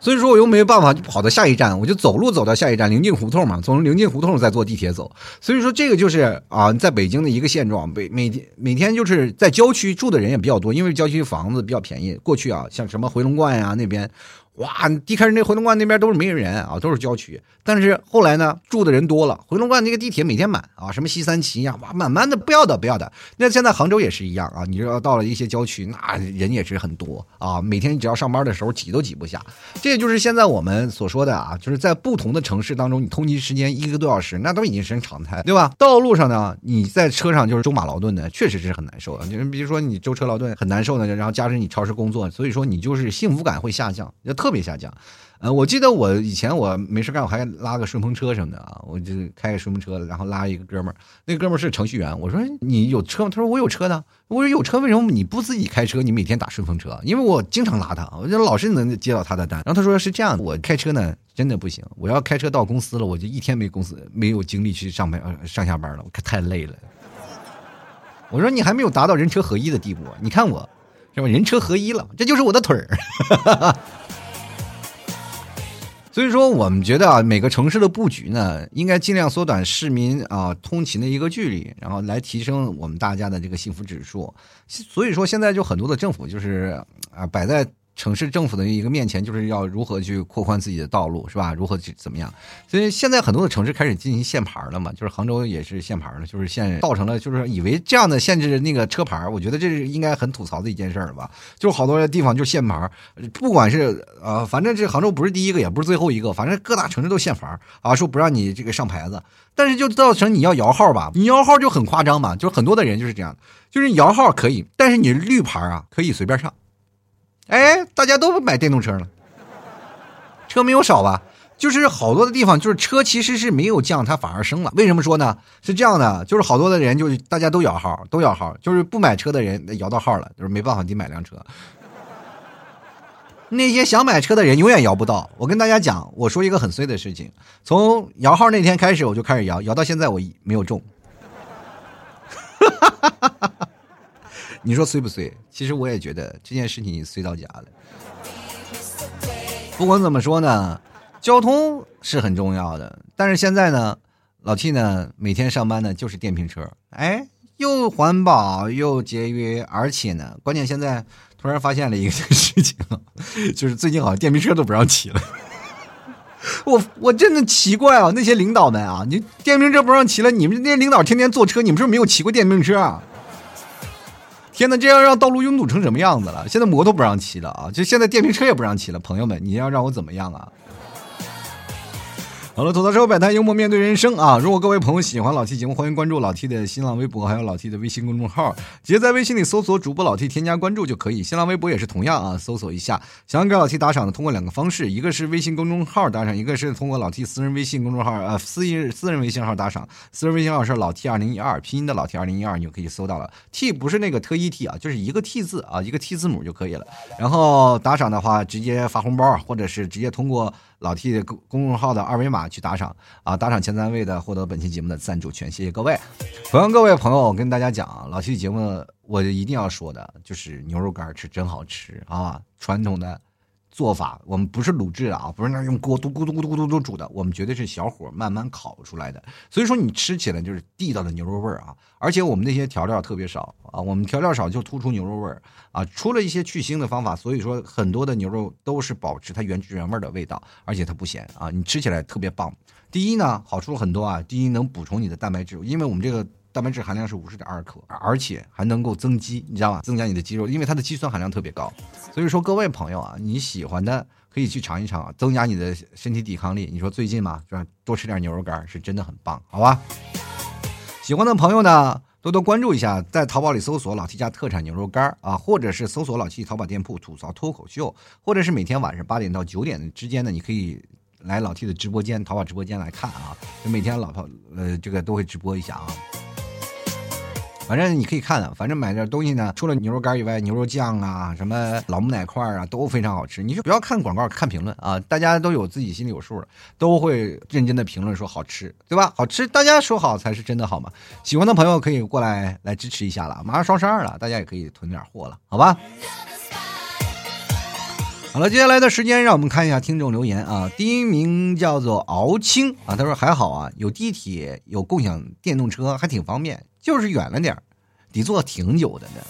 所以说，我又没有办法就跑到下一站，我就走路走到下一站临近胡同嘛，从临近胡同再坐地铁走。所以说，这个就是啊，在北京的一个现状。每每天每天就是在郊区住的人也比较多，因为郊区房子比较便宜。过去啊，像什么回龙观呀那边。哇，一开始那回龙观那边都是没人啊，都是郊区。但是后来呢，住的人多了，回龙观那个地铁每天满啊，什么西三旗呀，哇，满满的，不要的，不要的。那现在杭州也是一样啊，你要到了一些郊区，那人也是很多啊，每天你只要上班的时候挤都挤不下。这也就是现在我们所说的啊，就是在不同的城市当中，你通勤时间一个多小时，那都已经是常态，对吧？道路上呢，你在车上就是舟马劳顿的，确实是很难受的。你比如说你舟车劳顿很难受的，然后加上你超时工作，所以说你就是幸福感会下降，要特。特别下降，呃，我记得我以前我没事干，我还拉个顺风车什么的啊，我就开个顺风车，然后拉一个哥们儿，那哥们儿是程序员，我说你有车吗？他说我有车的，我说有车为什么你不自己开车？你每天打顺风车？因为我经常拉他，我就老是能接到他的单。然后他说是这样，我开车呢真的不行，我要开车到公司了，我就一天没公司没有精力去上班上下班了，我太累了。我说你还没有达到人车合一的地步，你看我是吧？人车合一了，这就是我的腿儿。所以说，我们觉得啊，每个城市的布局呢，应该尽量缩短市民啊通勤的一个距离，然后来提升我们大家的这个幸福指数。所以说，现在就很多的政府就是啊摆在城市政府的一个面前，就是要如何去扩宽自己的道路，是吧？如何去怎么样？所以现在很多的城市开始进行限牌了嘛，就是杭州也是限牌了，就是限造成了就是以为这样的限制那个车牌，我觉得这是应该很吐槽的一件事儿吧。就好多地方就限牌，不管是呃，反正这杭州不是第一个，也不是最后一个，反正各大城市都限牌啊，说不让你这个上牌子，但是就造成你要摇号吧，你摇号就很夸张嘛，就是很多的人就是这样，就是摇号可以，但是你绿牌啊可以随便上。哎，大家都不买电动车了，车没有少吧？就是好多的地方，就是车其实是没有降，它反而升了。为什么说呢？是这样的，就是好多的人就是大家都摇号，都摇号，就是不买车的人摇到号了，就是没办法，得买辆车。那些想买车的人永远摇不到。我跟大家讲，我说一个很衰的事情，从摇号那天开始，我就开始摇，摇到现在我没有中。哈哈哈哈哈。你说衰不衰？其实我也觉得这件事情衰到家了。不管怎么说呢，交通是很重要的。但是现在呢，老 T 呢每天上班呢就是电瓶车，哎，又环保又节约，而且呢，关键现在突然发现了一个 事情，就是最近好像电瓶车都不让骑了。我我真的奇怪啊，那些领导们啊，你电瓶车不让骑了，你们那些领导天天坐车，你们是不是没有骑过电瓶车啊？天哪，这要让道路拥堵成什么样子了？现在摩托不让骑了啊，就现在电瓶车也不让骑了。朋友们，你要让我怎么样啊？好了，吐槽社会百态，幽默面对人生啊！如果各位朋友喜欢老 T 节目，欢迎关注老 T 的新浪微博，还有老 T 的微信公众号，直接在微信里搜索主播老 T 添加关注就可以。新浪微博也是同样啊，搜索一下。想要给老 T 打赏的，通过两个方式，一个是微信公众号打赏，一个是通过老 T 私人微信公众号呃私私人微信号打赏。私人微信号是老 T 二零一二，拼音的老 T 二零一二，你就可以搜到了。T 不是那个特一 T 啊，就是一个 T 字啊，一个 T 字母就可以了。然后打赏的话，直接发红包，或者是直接通过。老 T 的公公众号的二维码去打赏啊，打赏前三位的获得本期节目的赞助权，谢谢各位。同样，各位朋友，我跟大家讲，老 T 节目我一定要说的就是牛肉干吃真好吃啊，传统的。做法我们不是卤制的啊，不是那用锅嘟咕嘟咕嘟咕嘟煮的，我们绝对是小火慢慢烤出来的。所以说你吃起来就是地道的牛肉味儿啊，而且我们那些调料特别少啊，我们调料少就突出牛肉味儿啊。出了一些去腥的方法，所以说很多的牛肉都是保持它原汁原味的味道，而且它不咸啊，你吃起来特别棒。第一呢，好处很多啊，第一能补充你的蛋白质，因为我们这个。蛋白质含量是五十点二克，而且还能够增肌，你知道吗？增加你的肌肉，因为它的肌酸含量特别高。所以说，各位朋友啊，你喜欢的可以去尝一尝，增加你的身体抵抗力。你说最近嘛，是吧？多吃点牛肉干是真的很棒，好吧？喜欢的朋友呢，多多关注一下，在淘宝里搜索“老 T 家特产牛肉干啊，或者是搜索“老 T 淘宝店铺吐槽脱口秀”，或者是每天晚上八点到九点之间呢，你可以来老 T 的直播间，淘宝直播间来看啊。就每天老淘呃这个都会直播一下啊。反正你可以看，反正买点东西呢，除了牛肉干以外，牛肉酱啊，什么老母奶块啊，都非常好吃。你就不要看广告，看评论啊，大家都有自己心里有数了，都会认真的评论说好吃，对吧？好吃，大家说好才是真的好嘛。喜欢的朋友可以过来来支持一下了，马上双十二了，大家也可以囤点货了，好吧？好了，接下来的时间让我们看一下听众留言啊。第一名叫做敖青啊，他说还好啊，有地铁，有共享电动车，还挺方便。就是远了点儿，得坐挺久的呢。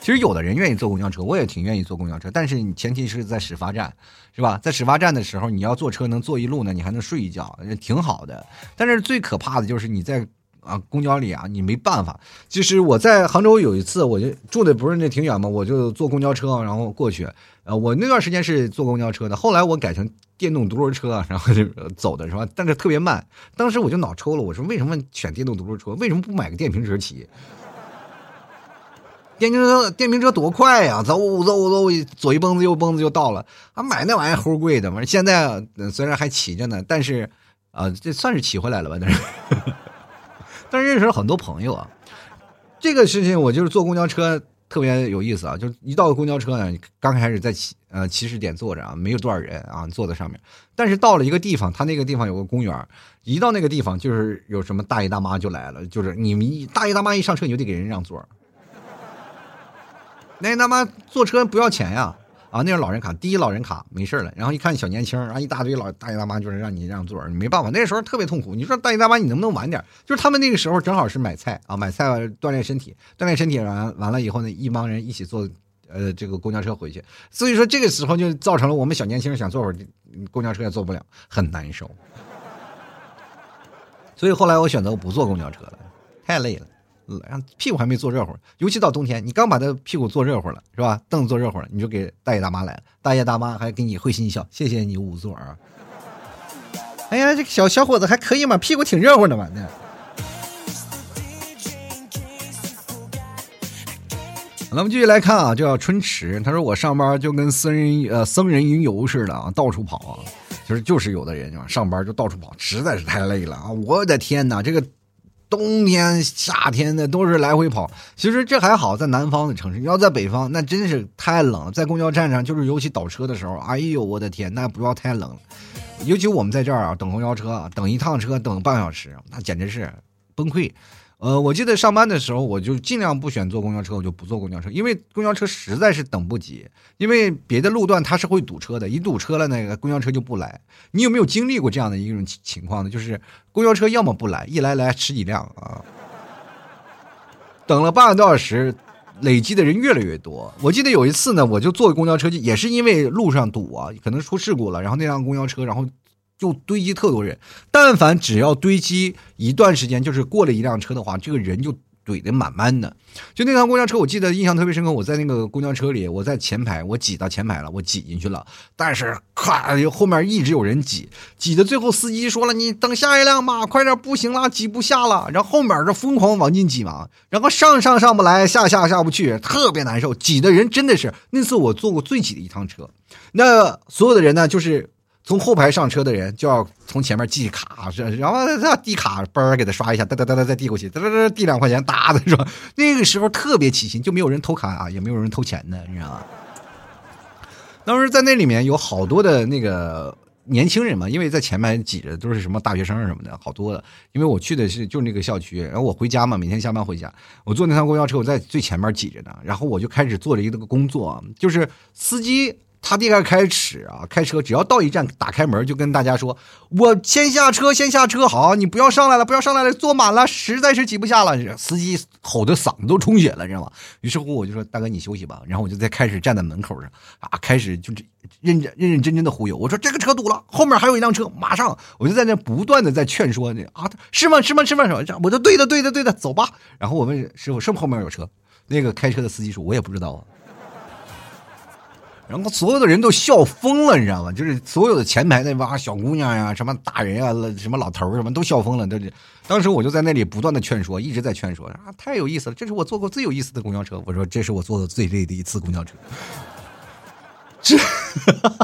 其实有的人愿意坐公交车，我也挺愿意坐公交车，但是你前提是在始发站，是吧？在始发站的时候，你要坐车能坐一路呢，你还能睡一觉，挺好的。但是最可怕的就是你在啊公交里啊，你没办法。就是我在杭州有一次，我就住的不是那挺远嘛，我就坐公交车然后过去。呃，我那段时间是坐公交车的，后来我改成电动独轮车，然后就走的是吧？但是特别慢。当时我就脑抽了，我说为什么选电动独轮车？为什么不买个电瓶车骑？电瓶车电瓶车多快呀，走走走，左一蹦子右蹦子就到了。啊，买那玩意儿齁贵的嘛。现在虽然还骑着呢，但是啊，这算是骑回来了吧？但是，但是认识了很多朋友啊。这个事情我就是坐公交车。特别有意思啊！就一到公交车呢，刚开始在起呃起始点坐着啊，没有多少人啊，坐在上面。但是到了一个地方，他那个地方有个公园，一到那个地方就是有什么大爷大妈就来了，就是你们一大爷大妈一上车，你就得给人让座。那大妈坐车不要钱呀。啊那是老人卡，第一老人卡没事了。然后一看小年轻，然后一大堆老大爷大妈，就是让你让座，你没办法。那时候特别痛苦。你说大爷大妈，你能不能晚点？就是他们那个时候正好是买菜啊，买菜锻炼身体，锻炼身体完完了以后呢，一帮人一起坐呃这个公交车回去。所以说这个时候就造成了我们小年轻想坐会儿公交车也坐不了，很难受。所以后来我选择不坐公交车了，太累了。让屁股还没坐热乎，尤其到冬天，你刚把他屁股坐热乎了，是吧？凳子坐热乎了，你就给大爷大妈来了，大爷大妈还给你会心一笑，谢谢你五座啊。哎呀，这个小小伙子还可以嘛，屁股挺热乎的嘛。那，那我们继续来看啊，叫春池，他说我上班就跟僧人呃僧人云游似的啊，到处跑啊，就是就是有的人啊，上班就到处跑，实在是太累了啊！我的天哪，这个。冬天、夏天的都是来回跑，其实这还好，在南方的城市，要在北方，那真是太冷了。在公交站上，就是尤其倒车的时候，哎呦我的天，那不要太冷了。尤其我们在这儿啊，等公交车，等一趟车等半小时，那简直是崩溃。呃，我记得上班的时候，我就尽量不选坐公交车，我就不坐公交车，因为公交车实在是等不及。因为别的路段它是会堵车的，一堵车了，那个公交车就不来。你有没有经历过这样的一种情况呢？就是公交车要么不来，一来来十几辆啊，等了半个多小时，累积的人越来越多。我记得有一次呢，我就坐公交车，也是因为路上堵啊，可能出事故了，然后那辆公交车，然后。就堆积特多人，但凡只要堆积一段时间，就是过了一辆车的话，这个人就怼得满满的。就那趟公交车，我记得印象特别深刻。我在那个公交车里，我在前排，我挤到前排了，我挤进去了。但是，咔，后面一直有人挤，挤的最后司机说了：“你等下一辆吧，快点，不行了，挤不下了。”然后后面这疯狂往进挤嘛，然后上上上不来，下下下不去，特别难受。挤的人真的是那次我坐过最挤的一趟车。那所有的人呢，就是。从后排上车的人就要从前面记卡，然后他递卡，嘣给他刷一下，哒哒哒哒再递过去，哒哒哒递两块钱，哒的是吧？那个时候特别起心，就没有人偷卡啊，也没有人偷钱的，你知道吗？当时在那里面有好多的那个年轻人嘛，因为在前面挤着都是什么大学生什么的，好多的。因为我去的是就那个校区，然后我回家嘛，每天下班回家，我坐那趟公交车，我在最前面挤着呢，然后我就开始做了一个工作，就是司机。他第二开始啊，开车只要到一站，打开门就跟大家说：“我先下车，先下车，好，你不要上来了，不要上来了，坐满了，实在是挤不下了。”司机吼的嗓子都充血了，知道吗？于是乎，我就说：“大哥，你休息吧。”然后我就再开始站在门口上啊，开始就认认认认真真的忽悠。我说：“这个车堵了，后面还有一辆车，马上。”我就在那不断的在劝说那啊，是吗？是吗？是吗？我说：“对的，对的，对的，走吧。”然后我问师傅：“是不是后面有车？”那个开车的司机说：“我也不知道啊。”然后所有的人都笑疯了，你知道吗？就是所有的前排那帮小姑娘呀、什么大人啊、什么老头什么都笑疯了。都是，当时我就在那里不断的劝说，一直在劝说啊，太有意思了，这是我坐过最有意思的公交车。我说，这是我坐的最累的一次公交车。这，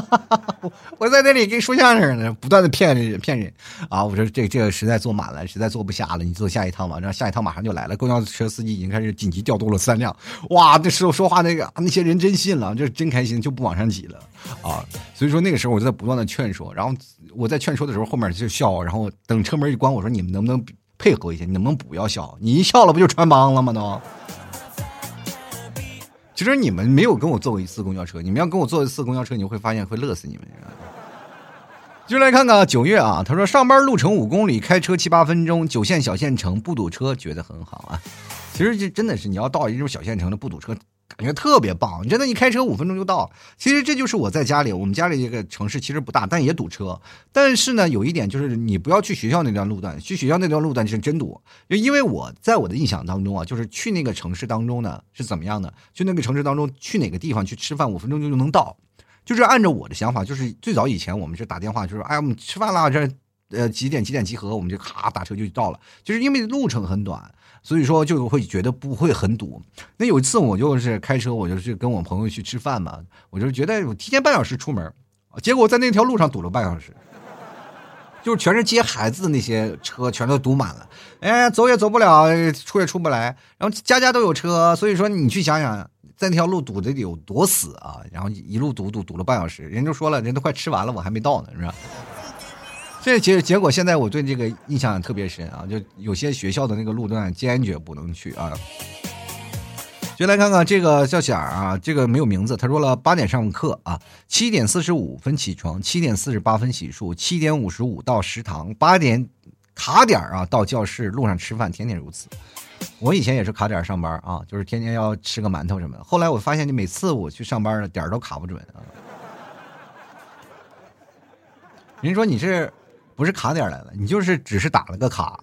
我在那里跟说相声呢，不断的骗人骗人啊！我说这这个实在坐满了，实在坐不下了，你坐下一趟吧。然后下一趟马上就来了，公交车司机已经开始紧急调动了三辆。哇，那时候说话那个那些人真信了，就是真开心，就不往上挤了啊！所以说那个时候我就在不断的劝说，然后我在劝说的时候后面就笑，然后等车门一关，我说你们能不能配合一下？你能不能不要笑？你一笑了不就穿帮了吗？都。其实你们没有跟我坐过一次公交车，你们要跟我坐一次公交车，你会发现会乐死你们。就来看看九月啊，他说上班路程五公里，开车七八分钟，九线小县城不堵车，觉得很好啊。其实这真的是你要到一种小县城的不堵车。感觉特别棒，真的，一开车五分钟就到。其实这就是我在家里，我们家里这个城市其实不大，但也堵车。但是呢，有一点就是你不要去学校那段路段，去学校那段路段是真堵。就因为我在我的印象当中啊，就是去那个城市当中呢是怎么样的？去那个城市当中去哪个地方去吃饭，五分钟就能到。就是按照我的想法，就是最早以前我们是打电话，就是哎，我们吃饭了，这呃几点几点集合，我们就咔打车就到了。就是因为路程很短。所以说就会觉得不会很堵。那有一次我就是开车，我就去跟我朋友去吃饭嘛，我就觉得我提前半小时出门，结果在那条路上堵了半小时，就是全是接孩子的那些车全都堵满了，哎，走也走不了，出也出不来，然后家家都有车，所以说你去想想，在那条路堵的有多死啊！然后一路堵堵堵了半小时，人就说了，人都快吃完了，我还没到呢，是吧？这结结果，现在我对这个印象特别深啊！就有些学校的那个路段坚决不能去啊。就来看看这个叫小啊，这个没有名字。他说了，八点上课啊，七点四十五分起床，七点四十八分洗漱，七点五十五到食堂，八点卡点啊到教室，路上吃饭，天天如此。我以前也是卡点上班啊，就是天天要吃个馒头什么的。后来我发现，你每次我去上班的点都卡不准啊。人说你是不是卡点来了？你就是只是打了个卡。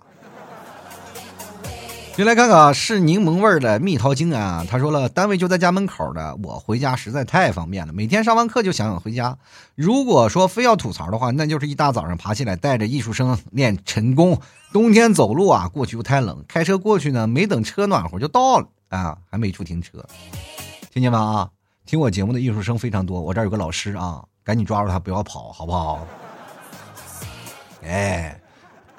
就来看看啊是柠檬味的蜜桃精啊！他说了，单位就在家门口的，我回家实在太方便了。每天上完课就想想回家。如果说非要吐槽的话，那就是一大早上爬起来带着艺术生练晨功。冬天走路啊，过去又太冷，开车过去呢，没等车暖和就到了啊，还没处停车。听见吗？啊，听我节目的艺术生非常多，我这儿有个老师啊，赶紧抓住他，不要跑，好不好？哎。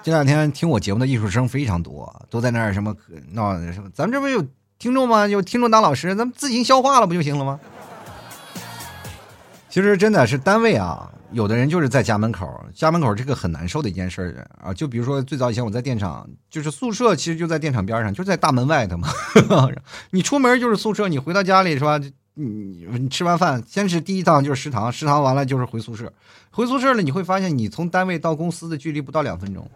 这两天听我节目的艺术生非常多，都在那儿什么闹什么。咱们这不有听众吗？有听众当老师，咱们自行消化了不就行了吗？其实真的是单位啊，有的人就是在家门口，家门口这个很难受的一件事啊。就比如说最早以前我在电厂，就是宿舍其实就在电厂边上，就在大门外头嘛。你出门就是宿舍，你回到家里是吧？你你吃完饭，先是第一趟就是食堂，食堂完了就是回宿舍，回宿舍了你会发现，你从单位到公司的距离不到两分钟。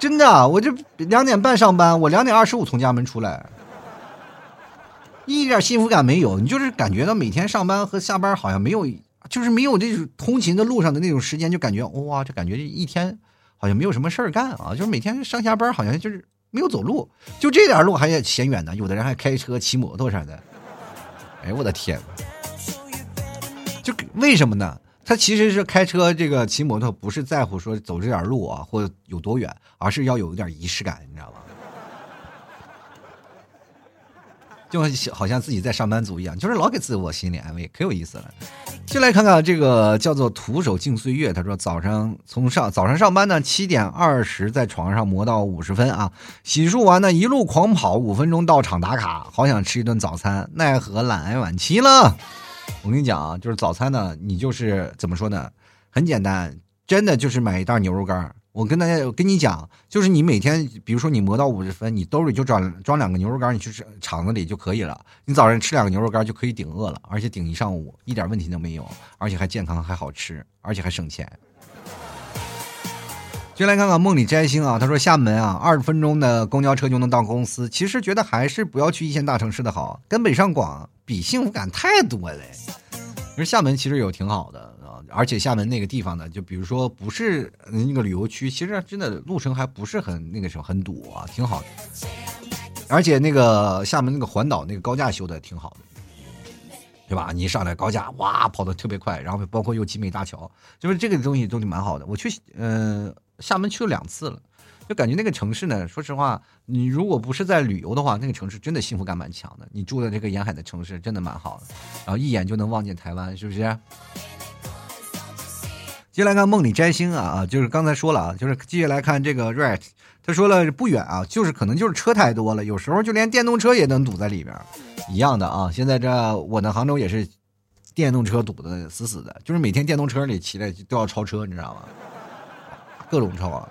真的，我这两点半上班，我两点二十五从家门出来，一点幸福感没有。你就是感觉到每天上班和下班好像没有，就是没有这种通勤的路上的那种时间，就感觉哇，这感觉这一天好像没有什么事儿干啊。就是每天上下班好像就是没有走路，就这点路还嫌远呢。有的人还开车、骑摩托啥的。哎，我的天！就为什么呢？他其实是开车，这个骑摩托不是在乎说走这点路啊，或有多远，而是要有一点仪式感，你知道吗？就好像自己在上班族一样，就是老给自我心理安慰，可有意思了。就来看看这个叫做“徒手敬岁月”。他说：“早上从上早上上班呢，七点二十在床上磨到五十分啊，洗漱完呢一路狂跑，五分钟到场打卡。好想吃一顿早餐，奈何懒癌晚期了。”我跟你讲啊，就是早餐呢，你就是怎么说呢？很简单，真的就是买一袋牛肉干。我跟大家，我跟你讲，就是你每天，比如说你磨到五十分，你兜里就装装两个牛肉干，你去厂子里就可以了。你早上吃两个牛肉干就可以顶饿了，而且顶一上午，一点问题都没有，而且还健康，还好吃，而且还省钱。就来看看梦里摘星啊，他说厦门啊，二十分钟的公交车就能到公司。其实觉得还是不要去一线大城市的好，跟北上广比幸福感太多了。其实厦门其实有挺好的啊，而且厦门那个地方呢，就比如说不是那个旅游区，其实真的路程还不是很那个什么很堵啊，挺好的。而且那个厦门那个环岛那个高架修的挺好的。对吧？你一上来高架，哇，跑的特别快，然后包括又集美大桥，就是这个东西都是蛮好的。我去，嗯，厦门去了两次了，就感觉那个城市呢，说实话，你如果不是在旅游的话，那个城市真的幸福感蛮强的。你住的这个沿海的城市真的蛮好的，然后一眼就能望见台湾，是不是？接下来看梦里摘星啊啊，就是刚才说了啊，就是继续来看这个 right，他说了不远啊，就是可能就是车太多了，有时候就连电动车也能堵在里边。一样的啊，现在这我呢杭州也是电动车堵的死死的，就是每天电动车里骑的都要超车，你知道吗？各种超，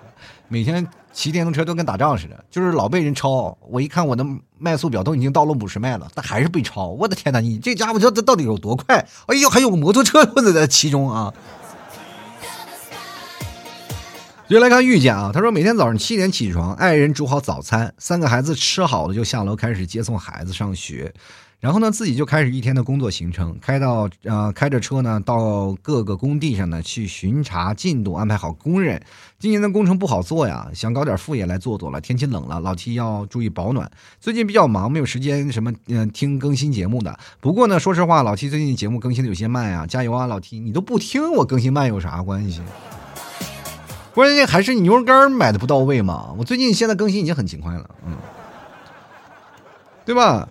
每天骑电动车都跟打仗似的，就是老被人超。我一看我的迈速表都已经到了五十迈了，但还是被超。我的天哪，你这家伙这这到底有多快？哎呦，还有个摩托车混在其中啊！接来看遇见啊，他说每天早上七点起床，爱人煮好早餐，三个孩子吃好了就下楼开始接送孩子上学，然后呢自己就开始一天的工作行程，开到呃开着车呢到各个工地上呢去巡查进度，安排好工人。今年的工程不好做呀，想搞点副业来做做了。天气冷了，老 T 要注意保暖。最近比较忙，没有时间什么嗯听更新节目的。不过呢，说实话，老 T 最近节目更新的有些慢啊，加油啊，老 T，你都不听我更新慢有啥关系？关键还是你牛肉干买的不到位嘛？我最近现在更新已经很勤快了，嗯，对吧？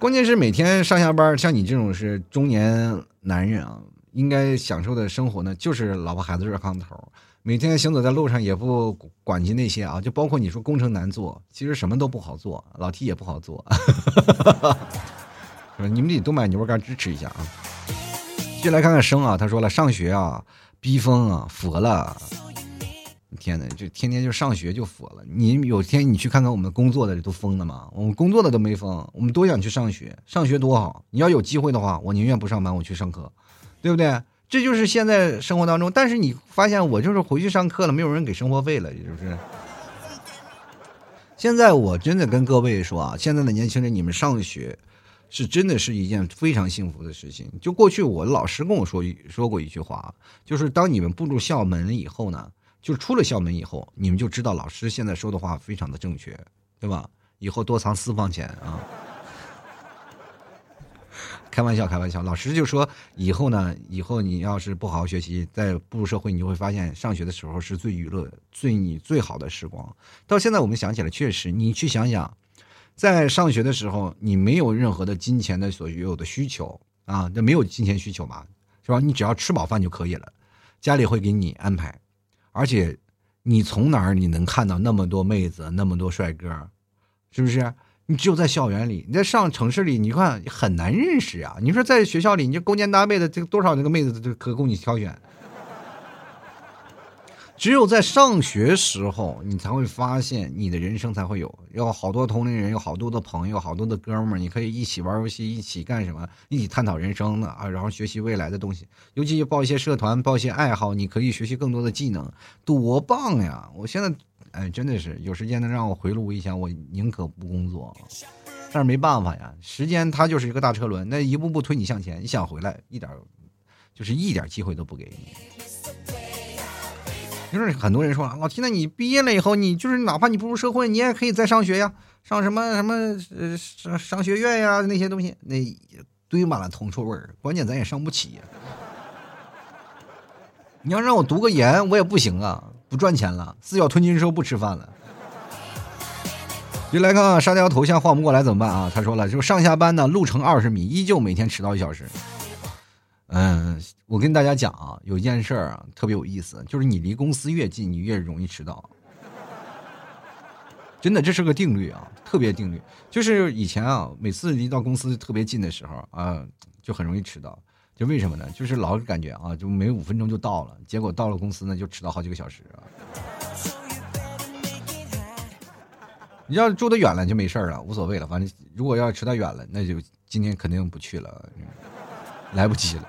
关键是每天上下班，像你这种是中年男人啊，应该享受的生活呢，就是老婆孩子热炕头。每天行走在路上也不管及那些啊，就包括你说工程难做，其实什么都不好做，老 T 也不好做，你们得多买牛肉干支持一下啊。接下来看看生啊，他说了，上学啊，逼疯啊，佛了。天呐，就天天就上学就佛了。你有天你去看看我们工作的都疯了吗？我们工作的都没疯，我们多想去上学，上学多好。你要有机会的话，我宁愿不上班，我去上课，对不对？这就是现在生活当中。但是你发现我就是回去上课了，没有人给生活费了，也就是。现在我真的跟各位说啊，现在的年轻人，你们上学是真的是一件非常幸福的事情。就过去我老师跟我说说过一句话，就是当你们步入校门以后呢，就出了校门以后，你们就知道老师现在说的话非常的正确，对吧？以后多藏私房钱啊。开玩笑，开玩笑。老师就说，以后呢，以后你要是不好好学习，在步入社会，你就会发现，上学的时候是最娱乐、最你最好的时光。到现在我们想起来，确实，你去想想，在上学的时候，你没有任何的金钱的所有的需求啊，那没有金钱需求嘛，是吧？你只要吃饱饭就可以了，家里会给你安排，而且你从哪儿你能看到那么多妹子、那么多帅哥，是不是？你只有在校园里，你在上城市里，你看很难认识啊。你说在学校里，你就勾肩搭背的，这个多少那个妹子都可供你挑选。只有在上学时候，你才会发现你的人生才会有，有好多同龄人，有好多的朋友，好多的哥们儿，你可以一起玩游戏，一起干什么，一起探讨人生的啊，然后学习未来的东西。尤其报一些社团，报一些爱好，你可以学习更多的技能，多棒呀！我现在。哎，真的是有时间能让我回炉一下，我宁可不工作。但是没办法呀，时间它就是一个大车轮，那一步步推你向前。你想回来，一点就是一点机会都不给你。就是很多人说老提，那你毕业了以后，你就是哪怕你步入社会，你也可以再上学呀，上什么什么呃商商学院呀那些东西，那堆满了铜臭味儿。关键咱也上不起呀。你要让我读个研，我也不行啊。不赚钱了，四脚吞金兽不吃饭了。就来看看沙雕头像换不过来怎么办啊？他说了，就上下班呢，路程二十米，依旧每天迟到一小时。嗯，我跟大家讲啊，有一件事儿啊，特别有意思，就是你离公司越近，你越容易迟到。真的，这是个定律啊，特别定律。就是以前啊，每次离到公司特别近的时候啊，就很容易迟到。就为什么呢？就是老感觉啊，就没五分钟就到了，结果到了公司呢，就迟到好几个小时。你要住的远了就没事了，无所谓了。反正如果要迟到远了，那就今天肯定不去了，来不及了。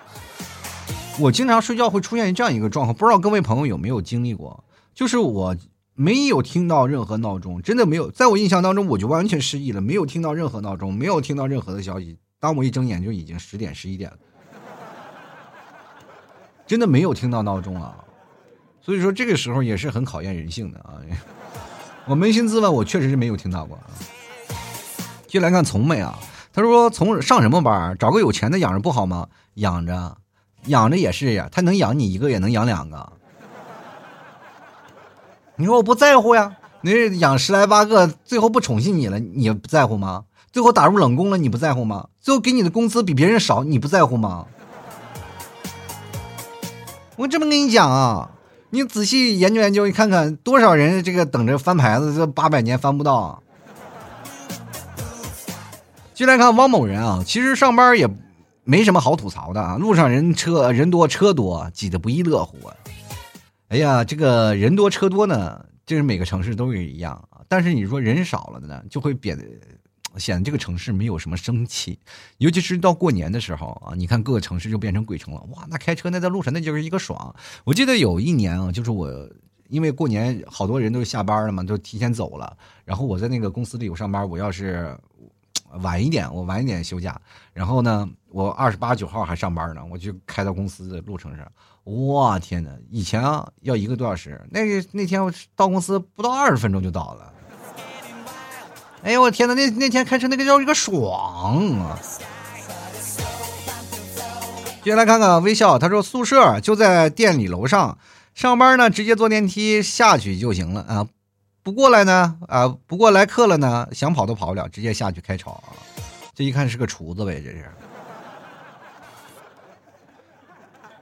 我经常睡觉会出现这样一个状况，不知道各位朋友有没有经历过？就是我没有听到任何闹钟，真的没有，在我印象当中我就完全失忆了，没有听到任何闹钟，没有听到任何的消息。当我一睁眼就已经十点十一点了。真的没有听到闹钟啊，所以说这个时候也是很考验人性的啊。我扪心自问，我确实是没有听到过。就来看从美啊，他说从上什么班？找个有钱的养着不好吗？养着，养着也是呀，他能养你一个，也能养两个。你说我不在乎呀？你养十来八个，最后不宠幸你了，你不在乎吗？最后打入冷宫了，你不在乎吗？最后给你的工资比别人少，你不在乎吗？我这么跟你讲啊，你仔细研究研究，你看看多少人这个等着翻牌子，这八百年翻不到。就来看汪某人啊，其实上班也没什么好吐槽的啊，路上人车人多车多，挤得不亦乐乎啊。哎呀，这个人多车多呢，这是每个城市都是一样啊，但是你说人少了的呢，就会变得。显得这个城市没有什么生气，尤其是到过年的时候啊，你看各个城市就变成鬼城了。哇，那开车那在路上那就是一个爽。我记得有一年啊，就是我因为过年好多人都下班了嘛，都提前走了。然后我在那个公司里有上班，我要是晚一点，我晚一点休假。然后呢，我二十八九号还上班呢，我就开到公司的路程上。哇，天哪！以前啊要一个多小时，那个那天我到公司不到二十分钟就到了。哎呦我天哪！那那天开车那个叫一个爽啊！接下来看看微笑，他说宿舍就在店里楼上，上班呢直接坐电梯下去就行了啊。不过来呢啊，不过来客了呢，想跑都跑不了，直接下去开炒啊。这一看是个厨子呗，这是。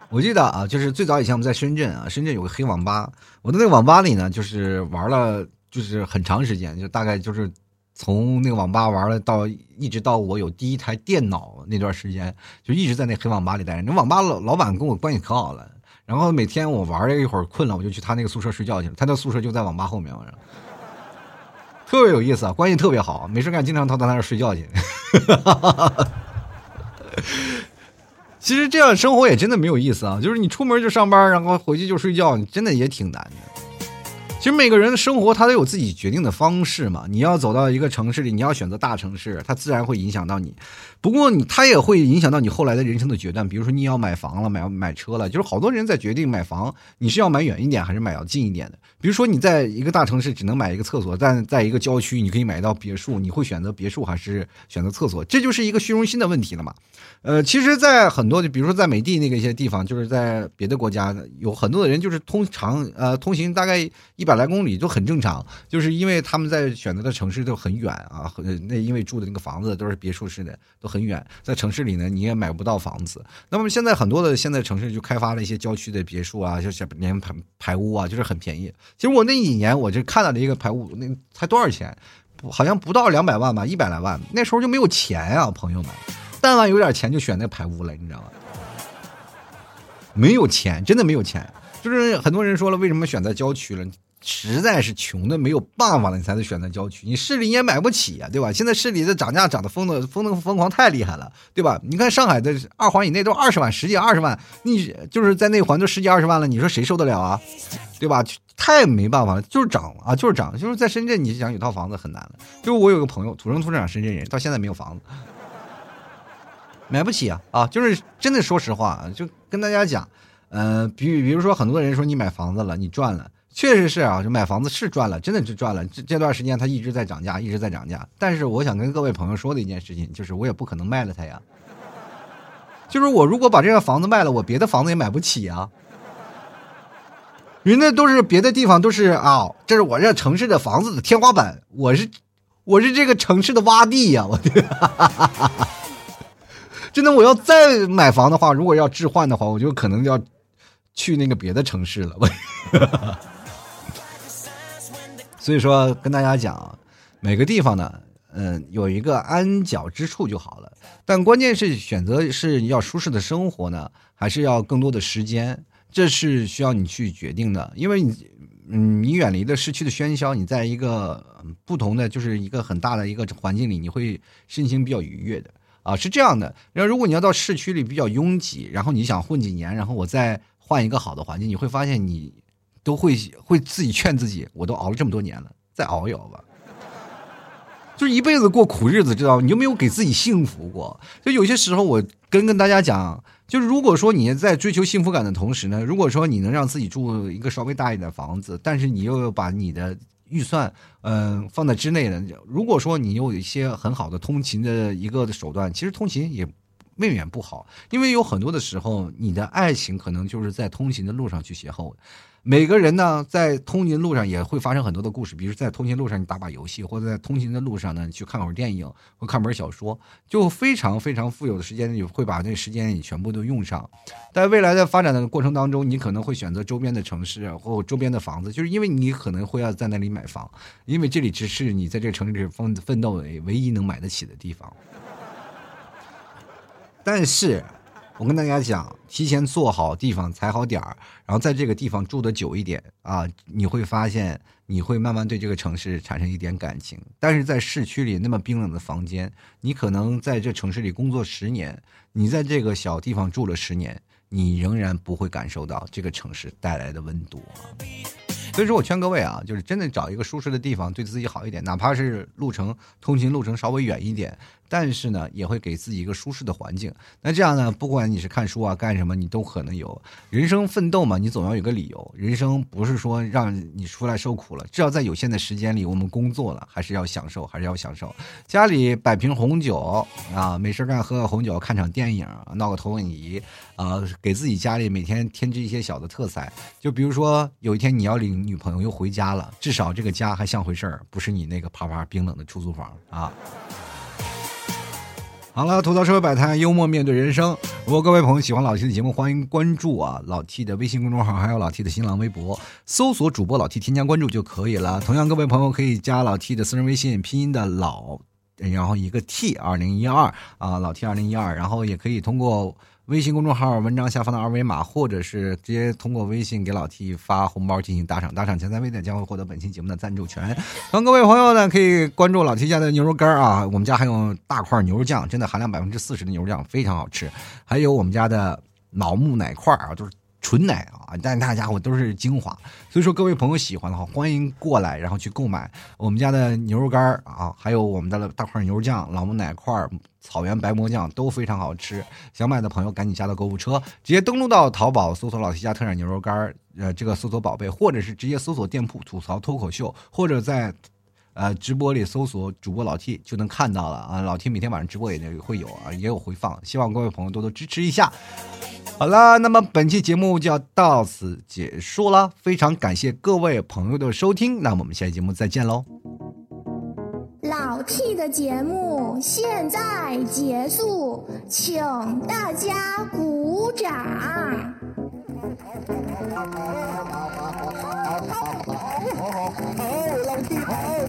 我记得啊，就是最早以前我们在深圳啊，深圳有个黑网吧，我在那个网吧里呢，就是玩了就是很长时间，就大概就是。从那个网吧玩了到一直到我有第一台电脑那段时间，就一直在那黑网吧里待着。那网吧老老板跟我关系可好了，然后每天我玩了一会儿困了，我就去他那个宿舍睡觉去了。他的宿舍就在网吧后面，特别有意思，关系特别好。没事干，经常到他那儿睡觉去。其实这样生活也真的没有意思啊！就是你出门就上班，然后回去就睡觉，你真的也挺难的。其实每个人的生活他都有自己决定的方式嘛。你要走到一个城市里，你要选择大城市，它自然会影响到你。不过你它也会影响到你后来的人生的决断。比如说你要买房了，买买车了，就是好多人在决定买房，你是要买远一点还是买要近一点的。比如说你在一个大城市只能买一个厕所，但在一个郊区你可以买到别墅，你会选择别墅还是选择厕所？这就是一个虚荣心的问题了嘛。呃，其实，在很多，比如说在美的那个一些地方，就是在别的国家，有很多的人就是通常呃通行大概一百来公里都很正常，就是因为他们在选择的城市都很远啊，那因为住的那个房子都是别墅式的，都很远，在城市里呢你也买不到房子。那么现在很多的现在城市就开发了一些郊区的别墅啊，就是连排排屋啊，就是很便宜。其实我那几年我就看到了一个排屋，那才多少钱？好像不到两百万吧，一百来万。那时候就没有钱啊，朋友们。但凡有点钱就选那排屋了，你知道吗？没有钱，真的没有钱。就是很多人说了，为什么选择郊区了？实在是穷的没有办法了，你才能选择郊区。你市里你也买不起呀，对吧？现在市里的涨价涨得疯的疯的疯狂太厉害了，对吧？你看上海的二环以内都二十万、十几、二十万，你就是在内环都十几二十万了，你说谁受得了啊？对吧？太没办法了，就是涨啊，就是涨。就是在深圳，你想有套房子很难了。就我有个朋友，土生土长深圳人，到现在没有房子。买不起啊啊！就是真的，说实话，就跟大家讲，嗯，比比如说，很多人说你买房子了，你赚了，确实是啊，就买房子是赚了，真的是赚了。这这段时间它一直在涨价，一直在涨价。但是我想跟各位朋友说的一件事情，就是我也不可能卖了它呀。就是我如果把这个房子卖了，我别的房子也买不起啊。人家都是别的地方都是啊，这是我这城市的房子的天花板，我是我是这个城市的洼地呀，我。真的，我要再买房的话，如果要置换的话，我就可能要去那个别的城市了。所以说，跟大家讲，每个地方呢，嗯，有一个安脚之处就好了。但关键是选择是要舒适的生活呢，还是要更多的时间？这是需要你去决定的。因为你，嗯，你远离了市区的喧嚣，你在一个不同的，就是一个很大的一个环境里，你会心情比较愉悦的。啊，是这样的。然后，如果你要到市区里比较拥挤，然后你想混几年，然后我再换一个好的环境，你会发现你都会会自己劝自己，我都熬了这么多年了，再熬一熬吧。就是一辈子过苦日子，知道吗？你有没有给自己幸福过？就有些时候，我跟跟大家讲，就是如果说你在追求幸福感的同时呢，如果说你能让自己住一个稍微大一点的房子，但是你又把你的。预算，嗯，放在之内的。如果说你有一些很好的通勤的一个手段，其实通勤也未免不好，因为有很多的时候，你的爱情可能就是在通勤的路上去邂逅的。每个人呢，在通勤路上也会发生很多的故事，比如在通勤路上你打把游戏，或者在通勤的路上呢，去看会儿电影或看本小说，就非常非常富有的时间，你会把那时间也全部都用上。在未来的发展的过程当中，你可能会选择周边的城市或周边的房子，就是因为你可能会要在那里买房，因为这里只是你在这个城市里奋奋斗唯唯一能买得起的地方。但是。我跟大家讲，提前做好地方，踩好点儿，然后在这个地方住的久一点啊，你会发现你会慢慢对这个城市产生一点感情。但是在市区里那么冰冷的房间，你可能在这城市里工作十年，你在这个小地方住了十年，你仍然不会感受到这个城市带来的温度啊。所以说我劝各位啊，就是真的找一个舒适的地方，对自己好一点，哪怕是路程通勤路程稍微远一点。但是呢，也会给自己一个舒适的环境。那这样呢，不管你是看书啊，干什么，你都可能有人生奋斗嘛。你总要有个理由。人生不是说让你出来受苦了，至少在有限的时间里，我们工作了，还是要享受，还是要享受。家里摆瓶红酒啊，没事干喝个红酒，看场电影，闹个投影仪啊，给自己家里每天添置一些小的特色。就比如说，有一天你要领女朋友又回家了，至少这个家还像回事儿，不是你那个啪啪冰冷的出租房啊。好了，吐槽社会百态，幽默面对人生。如果各位朋友喜欢老 T 的节目，欢迎关注啊老 T 的微信公众号，还有老 T 的新浪微博，搜索主播老 T 添加关注就可以了。同样，各位朋友可以加老 T 的私人微信，拼音的老，然后一个 T 二零一二啊，老 T 二零一二，然后也可以通过。微信公众号文章下方的二维码，或者是直接通过微信给老 T 发红包进行打赏，打赏前三位的将会获得本期节目的赞助权。欢各位朋友呢，可以关注老 T 家的牛肉干啊，我们家还有大块牛肉酱，真的含量百分之四十的牛肉酱非常好吃，还有我们家的老木奶块啊，就是。纯奶啊，但大家伙都是精华，所以说各位朋友喜欢的话，欢迎过来，然后去购买我们家的牛肉干啊，还有我们的大块牛肉酱、老木奶块、草原白馍酱都非常好吃。想买的朋友赶紧加到购物车，直接登录到淘宝搜索“老 T 家特产牛肉干”，呃，这个搜索宝贝，或者是直接搜索店铺吐槽脱口秀，或者在呃，直播里搜索主播老 T 就能看到了啊！老 T 每天晚上直播也能会有啊，也有回放，希望各位朋友多多支持一下。好了，那么本期节目就要到此结束了，非常感谢各位朋友的收听，那我们下期节目再见喽。老 T 的节目现在结束，请大家鼓掌。好好好，好好好，好好好，老 T 好。